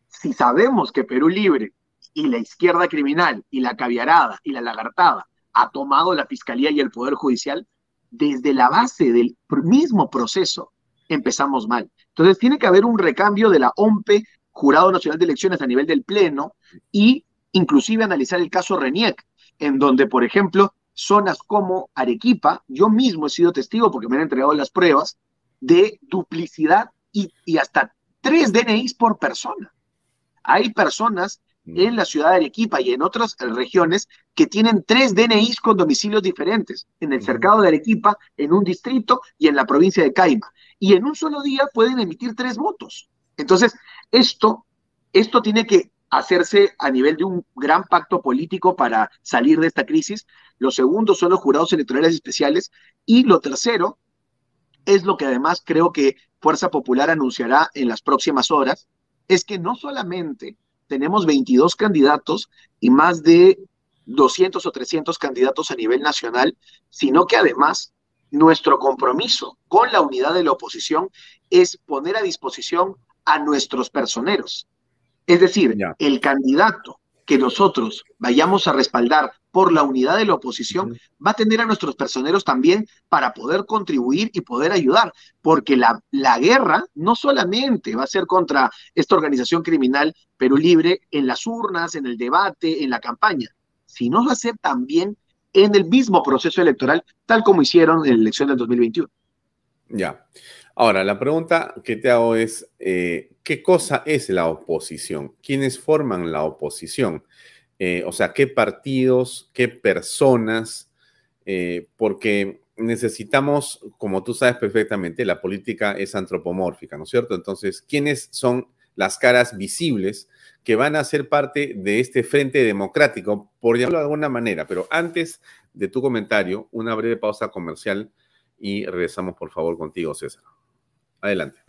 si sabemos que Perú Libre y la izquierda criminal y la caviarada y la lagartada ha tomado la Fiscalía y el Poder Judicial, desde la base del mismo proceso empezamos mal. Entonces tiene que haber un recambio de la OMPE, Jurado Nacional de Elecciones a nivel del Pleno, y inclusive analizar el caso RENIEC, en donde, por ejemplo, zonas como Arequipa, yo mismo he sido testigo porque me han entregado las pruebas de duplicidad y, hasta tres DNIs por persona. Hay personas mm. en la ciudad de Arequipa y en otras regiones que tienen tres DNIs con domicilios diferentes, en el cercado de Arequipa, en un distrito y en la provincia de Caima. Y en un solo día pueden emitir tres votos. Entonces, esto, esto tiene que hacerse a nivel de un gran pacto político para salir de esta crisis. Lo segundo son los jurados electorales especiales. Y lo tercero es lo que además creo que Fuerza Popular anunciará en las próximas horas, es que no solamente tenemos 22 candidatos y más de 200 o 300 candidatos a nivel nacional, sino que además nuestro compromiso con la unidad de la oposición es poner a disposición a nuestros personeros, es decir, el candidato que nosotros vayamos a respaldar por la unidad de la oposición va a tener a nuestros personeros también para poder contribuir y poder ayudar, porque la, la guerra no solamente va a ser contra esta organización criminal Perú Libre en las urnas, en el debate, en la campaña, sino va a ser también en el mismo proceso electoral, tal como hicieron en la elección del 2021. Ya. Ahora, la pregunta que te hago es, eh, ¿qué cosa es la oposición? ¿Quiénes forman la oposición? Eh, o sea, ¿qué partidos, qué personas? Eh, porque necesitamos, como tú sabes perfectamente, la política es antropomórfica, ¿no es cierto? Entonces, ¿quiénes son las caras visibles que van a ser parte de este frente democrático, por llamarlo de alguna manera? Pero antes de tu comentario, una breve pausa comercial y regresamos, por favor, contigo, César. Adelante.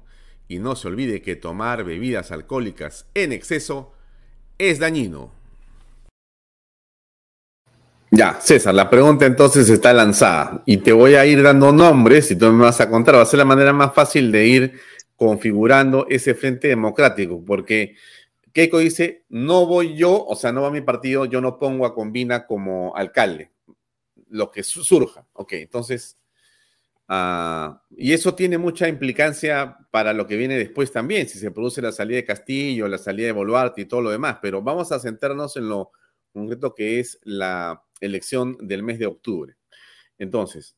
Y no se olvide que tomar bebidas alcohólicas en exceso es dañino. Ya, César, la pregunta entonces está lanzada y te voy a ir dando nombres y tú me vas a contar. Va a ser la manera más fácil de ir configurando ese frente democrático, porque Keiko dice, no voy yo, o sea, no va mi partido, yo no pongo a Combina como alcalde, lo que surja. Ok, entonces, uh, y eso tiene mucha implicancia para lo que viene después también, si se produce la salida de Castillo, la salida de Boluarte y todo lo demás, pero vamos a centrarnos en lo concreto que es la elección del mes de octubre. Entonces,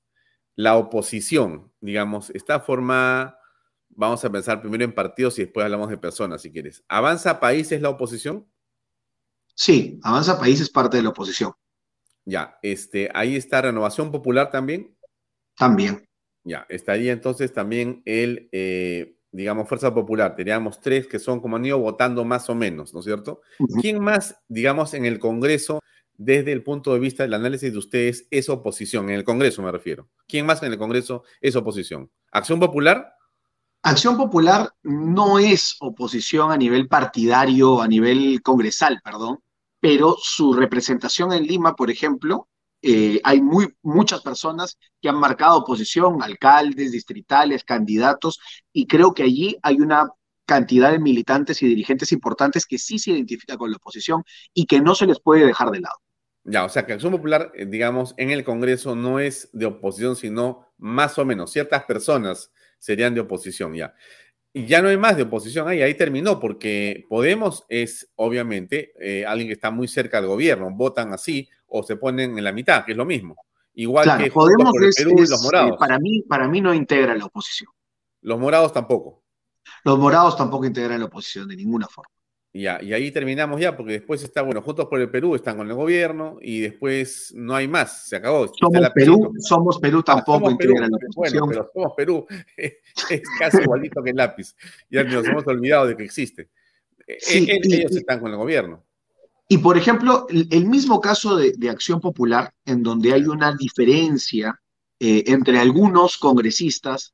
la oposición, digamos, está formada Vamos a pensar primero en partidos y después hablamos de personas, si quieres. ¿Avanza País es la oposición? Sí, Avanza País es parte de la oposición. Ya, este, ahí está Renovación Popular también. También. Ya, estaría entonces también el, eh, digamos, Fuerza Popular. Teníamos tres que son como han ido votando más o menos, ¿no es cierto? ¿Quién más, digamos, en el Congreso, desde el punto de vista del análisis de ustedes, es oposición? En el Congreso me refiero. ¿Quién más en el Congreso es oposición? ¿Acción Popular? Acción Popular no es oposición a nivel partidario, a nivel congresal, perdón, pero su representación en Lima, por ejemplo, eh, hay muy, muchas personas que han marcado oposición, alcaldes, distritales, candidatos, y creo que allí hay una cantidad de militantes y dirigentes importantes que sí se identifican con la oposición y que no se les puede dejar de lado. Ya, o sea que Acción Popular, eh, digamos, en el Congreso no es de oposición, sino más o menos ciertas personas serían de oposición ya. Y ya no hay más de oposición ahí, ahí terminó, porque Podemos es obviamente eh, alguien que está muy cerca del gobierno, votan así o se ponen en la mitad, que es lo mismo. Igual que Podemos Perú y los eh, morados. para, mí, para mí no integra la oposición. Los morados tampoco. Los morados tampoco integran la oposición de ninguna forma. Ya, y ahí terminamos ya, porque después está, bueno, Juntos por el Perú están con el gobierno y después no hay más, se acabó. Somos Perú, somos Perú tampoco ah, Perú, Bueno, pero somos Perú, (laughs) es casi igualito que el lápiz. Ya nos hemos olvidado de que existe. E, e, ellos están con el gobierno. Y por ejemplo, el, mismo caso de, Acción Popular, en donde hay una diferencia eh, entre algunos congresistas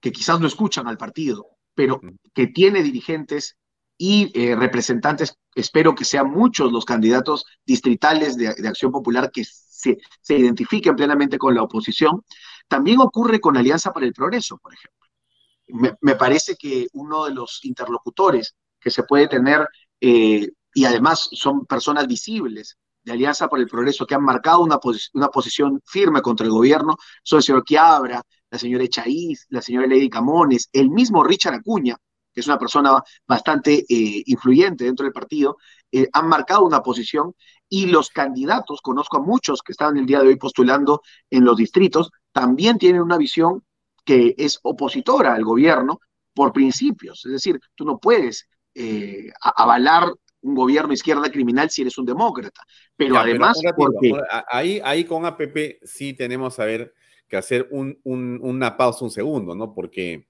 que quizás no escuchan al partido, pero que tiene dirigentes y eh, representantes, espero que sean muchos los candidatos distritales de, Acción Popular que se, identifiquen plenamente con la oposición. También ocurre con Alianza para el Progreso, por ejemplo. Me, parece que uno de los interlocutores que se puede tener, eh, y además son personas visibles de Alianza para el Progreso que han marcado una, una posición firme contra el gobierno, son el señor Quiabra, la señora Echaíz, la señora Lady Camones, el mismo Richard Acuña, que es una persona bastante eh, influyente dentro del partido, eh, han marcado una posición y los candidatos, conozco a muchos que están el día de hoy postulando en los distritos, también tienen una visión que es opositora al gobierno por principios. Es decir, tú no puedes eh, avalar un gobierno izquierda criminal si eres un demócrata. Pero además, porque... ahí, ahí con APP sí tenemos a ver que hacer un, una pausa un segundo, ¿no? Porque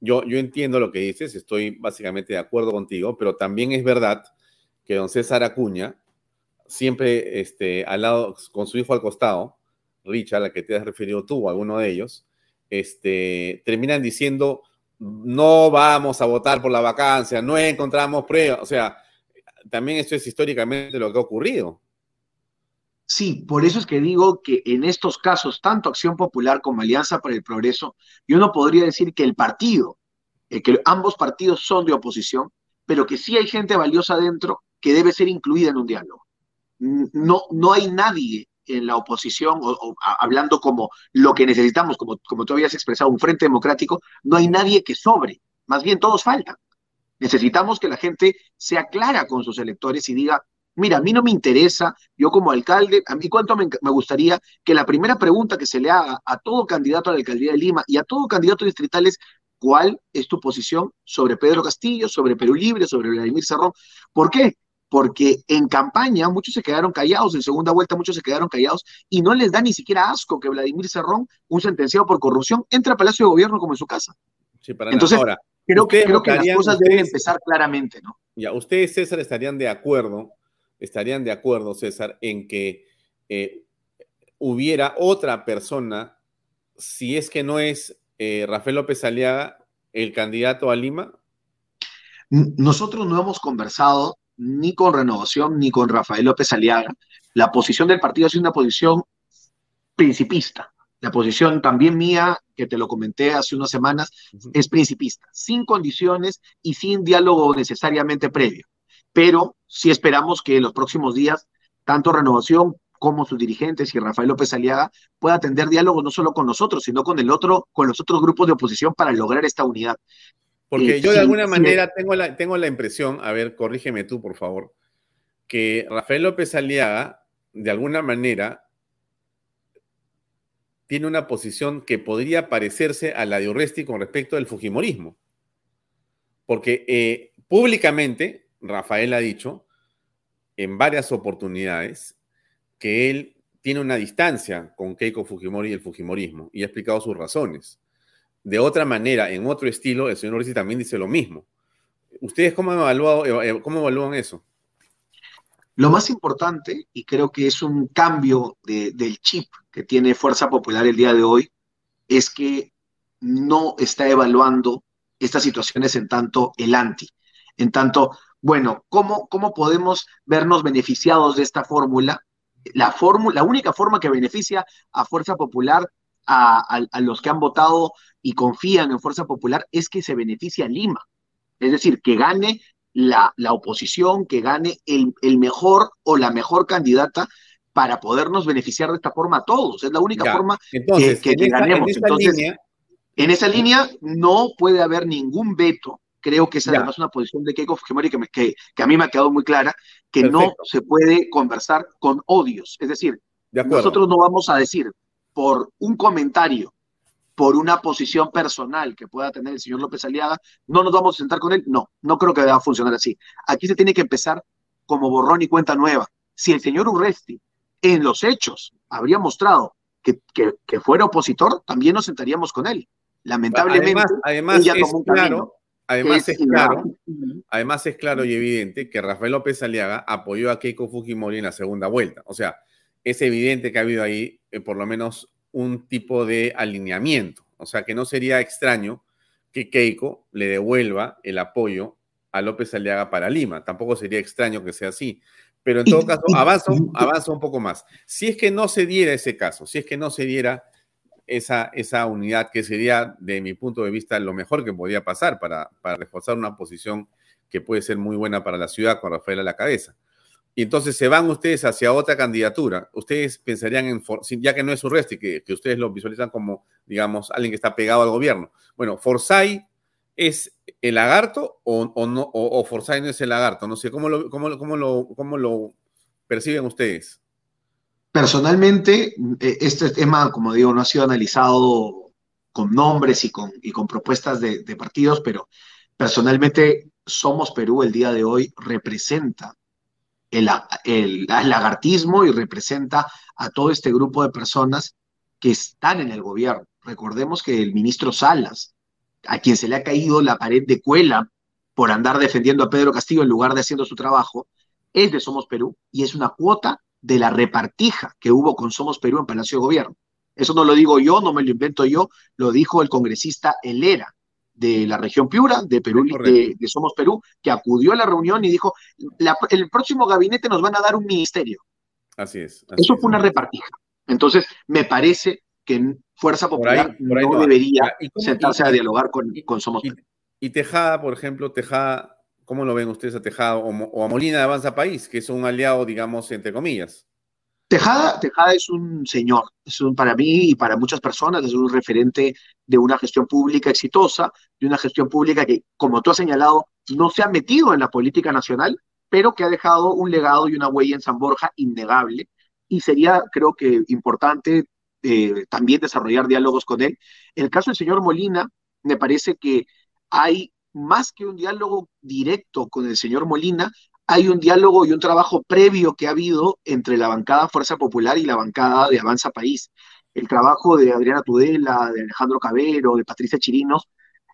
yo, entiendo lo que dices, estoy básicamente de acuerdo contigo, pero también es verdad que don César Acuña, siempre este, al lado, con su hijo al costado, Richard, a la que te has referido tú, alguno de ellos, este, terminan diciendo, no vamos a votar por la vacancia, no encontramos pruebas, o sea, también esto es históricamente lo que ha ocurrido. Sí, por eso es que digo que en estos casos, tanto Acción Popular como Alianza para el Progreso, yo no podría decir que el partido, eh, que ambos partidos son de oposición, pero que sí hay gente valiosa dentro que debe ser incluida en un diálogo. No, no hay nadie en la oposición, o, hablando como lo que necesitamos, como, como tú habías expresado, un frente democrático, no hay nadie que sobre, más bien todos faltan. Necesitamos que la gente sea clara con sus electores y diga, mira, a mí no me interesa, yo como alcalde, a mí cuánto me, me, gustaría que la primera pregunta que se le haga a todo candidato a la alcaldía de Lima y a todo candidato distrital es, ¿cuál es tu posición sobre Pedro Castillo, sobre Perú Libre, sobre Vladimir Cerrón? ¿Por qué? porque en campaña muchos se quedaron callados, en segunda vuelta muchos se quedaron callados y no les da ni siquiera asco que Vladimir Cerrón, un sentenciado por corrupción, entre a Palacio de Gobierno como en su casa. Sí, para Entonces, Ahora, creo, creo que las cosas deben empezar claramente, ¿no? Ya, ustedes, César, estarían de acuerdo, estarían de acuerdo, César, en que eh, hubiera otra persona, si es que no es eh, Rafael López Aliaga, el candidato a Lima? Nosotros no hemos conversado ni con Renovación ni con Rafael López Aliaga. La posición del partido es una posición principista. La posición también mía, que te lo comenté hace unas semanas, es principista, sin condiciones y sin diálogo necesariamente previo. Pero sí esperamos que en los próximos días, tanto Renovación como sus dirigentes y Rafael López Aliaga pueda atender diálogo no solo con nosotros, sino con el otro, con los otros grupos de oposición para lograr esta unidad. Porque yo de alguna manera tengo la, tengo la impresión, a ver, corrígeme tú, por favor, que Rafael López Aliaga, de alguna manera, tiene una posición que podría parecerse a la de Urresti con respecto al Fujimorismo. Porque eh, públicamente, Rafael ha dicho en varias oportunidades que él tiene una distancia con Keiko Fujimori y el Fujimorismo y ha explicado sus razones. De otra manera, en otro estilo, el señor Orsi también dice lo mismo. ¿Ustedes cómo, cómo evalúan eso? Lo más importante, y creo que es un cambio del chip que tiene Fuerza Popular el día de hoy, es que no está evaluando estas situaciones en tanto el anti, en tanto, bueno, ¿cómo, cómo podemos vernos beneficiados de esta fórmula? La, fórmula, la única forma que beneficia a Fuerza Popular a, los que han votado y confían en Fuerza Popular es que se beneficia a Lima. Es decir, que gane la, la oposición, que gane el, el, mejor o la mejor candidata para podernos beneficiar de esta forma a todos. Es la única forma que, que, ganemos. En Entonces, línea, en esa línea no puede haber ningún veto. Creo que es además una posición de Keiko Fujimori que, que, que, a mí me ha quedado muy clara, que no se puede conversar con odios. Es decir, nosotros no vamos a decir, por un comentario, por una posición personal que pueda tener el señor López Aliaga, no nos vamos a sentar con él. No, no creo que deba funcionar así. Aquí se tiene que empezar como borrón y cuenta nueva. Si el señor Urresti en los hechos habría mostrado que, que, fuera opositor, también nos sentaríamos con él. Lamentablemente, además, es claro, además es claro, además es claro y evidente que Rafael López Aliaga apoyó a Keiko Fujimori en la segunda vuelta. O sea, es evidente que ha habido ahí eh, por lo menos un tipo de alineamiento. O sea, que no sería extraño que Keiko le devuelva el apoyo a López Aliaga para Lima. Tampoco sería extraño que sea así. Pero en todo caso, avanza, avanza un poco más. Si es que no se diera ese caso, si es que no se diera esa, esa unidad, que sería, de mi punto de vista, lo mejor que podría pasar para, para reforzar una posición que puede ser muy buena para la ciudad con Rafael a la cabeza y entonces se van ustedes hacia otra candidatura, ustedes pensarían en, ya que no es Urresti, que, que ustedes lo visualizan como, digamos, alguien que está pegado al gobierno. Bueno, Forsyth es el lagarto o, no, o, no es el lagarto, no sé, ¿cómo lo, cómo, lo, cómo lo perciben ustedes? Personalmente, e, este tema, como digo, no ha sido analizado con nombres y con, y con propuestas de partidos, pero personalmente Somos Perú el día de hoy representa el, el, lagartismo y representa a todo este grupo de personas que están en el gobierno. Recordemos que el ministro Salas, a quien se le ha caído la pared de cuela por andar defendiendo a Pedro Castillo en lugar de haciendo su trabajo, es de Somos Perú y es una cuota de la repartija que hubo con Somos Perú en Palacio de Gobierno. Eso no lo digo yo, no me lo invento yo, lo dijo el congresista Helera, de la región Piura, de Perú, de, Somos Perú, que acudió a la reunión y dijo, el próximo gabinete nos van a dar un ministerio. Así es. Eso fue una repartija. Entonces, me parece que Fuerza Popular no, debería sentarse a dialogar con, con Somos y, Tejada, por ejemplo, Tejada, ¿cómo lo ven ustedes a Tejada o, a Molina de Avanza País, que es un aliado, digamos, entre comillas? Tejada, es un señor, es un, para mí y para muchas personas es un referente de una gestión pública exitosa, de una gestión pública que, como tú has señalado, no se ha metido en la política nacional, pero que ha dejado un legado y una huella en San Borja innegable. Y sería, creo que, importante eh, también desarrollar diálogos con él. En el caso del señor Molina, me parece que hay más que un diálogo directo con el señor Molina, hay un diálogo y un trabajo previo que ha habido entre la bancada Fuerza Popular y la bancada de Avanza País. El trabajo de Adriana Tudela, de Alejandro Cabero, de Patricia Chirinos,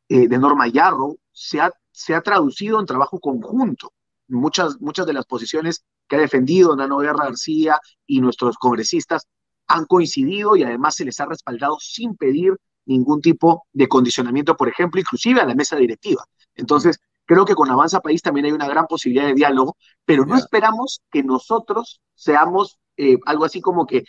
eh, de Norma Yarro, se ha, se ha traducido en trabajo conjunto. Muchas, muchas de las posiciones que ha defendido Nano Guerra García y nuestros congresistas han coincidido y además se les ha respaldado sin pedir ningún tipo de condicionamiento, por ejemplo, inclusive a la mesa directiva. Entonces, Creo que con Avanza País también hay una gran posibilidad de diálogo, pero no esperamos que nosotros seamos eh, algo así como que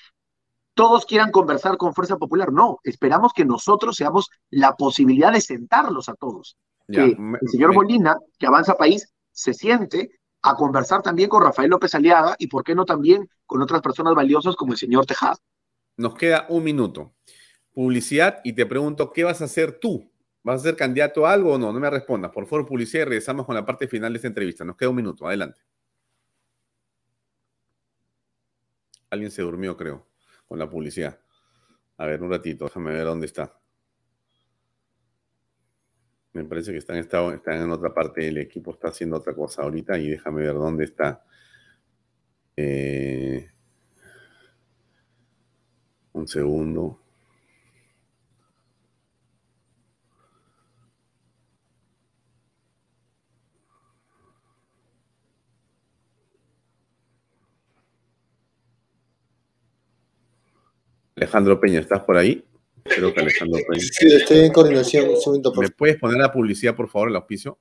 todos quieran conversar con Fuerza Popular. No, esperamos que nosotros seamos la posibilidad de sentarlos a todos. que el señor Molina, que Avanza País, se siente a conversar también con Rafael López Aliaga y, ¿por qué no también con otras personas valiosas como el señor Tejada? Nos queda un minuto. Publicidad y te pregunto, ¿qué vas a hacer tú ¿Vas a ser candidato a algo o no? No me respondas. Por favor, publicidad regresamos con la parte final de esta entrevista. Nos queda un minuto. Adelante. Alguien se durmió, creo, con la publicidad. A ver, un ratito, déjame ver dónde está. Me parece que están, están en otra parte, el equipo está haciendo otra cosa ahorita y déjame ver dónde está. Eh, un segundo. Alejandro Peña, ¿estás por ahí? Creo que Alejandro Peña. Sí, estoy en coordinación. Un segundo, ¿Me puedes poner la publicidad, por favor, el auspicio?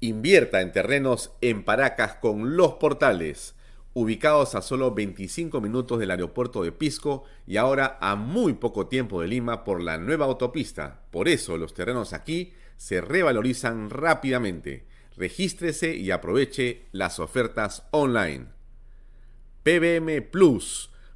Invierta en terrenos en Paracas con Los Portales, ubicados a solo 25 minutos del aeropuerto de Pisco y ahora a muy poco tiempo de Lima por la nueva autopista. Por eso los terrenos aquí se revalorizan rápidamente. Regístrese y aproveche las ofertas online. PBM Plus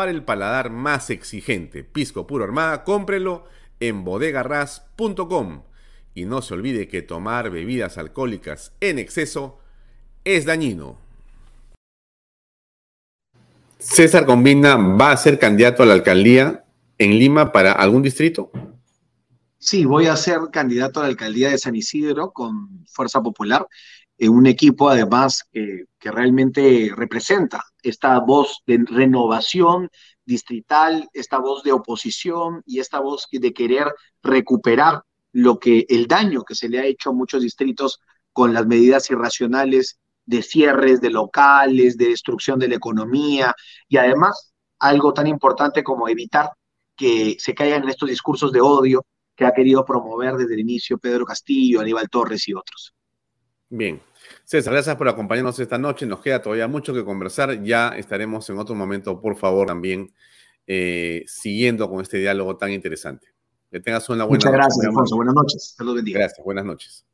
para el paladar más exigente. Pisco Puro Armada, cómprelo en bodegarras.com. Y no se olvide que tomar bebidas alcohólicas en exceso es dañino. César Combina va a ser candidato a la alcaldía en Lima para algún distrito. Sí, voy a ser candidato a la alcaldía de San Isidro con Fuerza Popular, en un equipo además que realmente representa esta voz de renovación distrital, esta voz de oposición y esta voz de querer recuperar lo que el daño que se le ha hecho a muchos distritos con las medidas irracionales de cierres de locales, de destrucción de la economía y además algo tan importante como evitar que se caigan en estos discursos de odio que ha querido promover desde el inicio Pedro Castillo, Aníbal Torres y otros. Bien, César, gracias por acompañarnos esta noche. Nos queda todavía mucho que conversar. Ya estaremos en otro momento, por favor, también eh, siguiendo con este diálogo tan interesante. Que tengas una buena Muchas gracias, Alfonso. Buenas noches. Saludos bendiga. Gracias, buenas noches.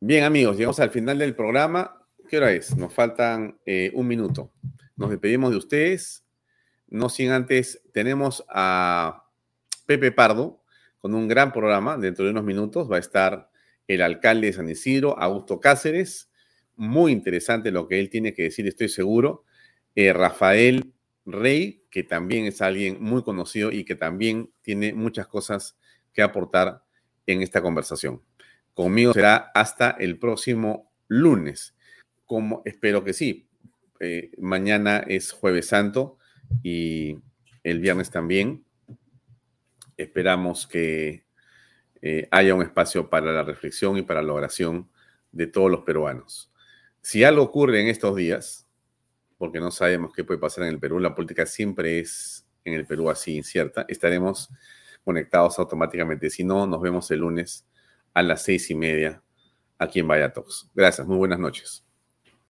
Bien, amigos, llegamos al final del programa. ¿Qué hora es? Nos faltan eh, un minuto. Nos despedimos de ustedes. No sin antes, tenemos a Pepe Pardo con un gran programa. Dentro de unos minutos va a estar el alcalde de San Isidro, Augusto Cáceres. Muy interesante lo que él tiene que decir, estoy seguro. Eh, Rafael Rey, que también es alguien muy conocido y que también tiene muchas cosas que aportar en esta conversación. Conmigo será hasta el próximo lunes, como espero que sí. Eh, mañana es jueves santo y el viernes también. Esperamos que eh, haya un espacio para la reflexión y para la oración de todos los peruanos. Si algo ocurre en estos días, porque no sabemos qué puede pasar en el Perú, la política siempre es en el Perú así incierta, estaremos conectados automáticamente. Si no, nos vemos el lunes a las seis y media aquí en Vaya Gracias, muy buenas noches.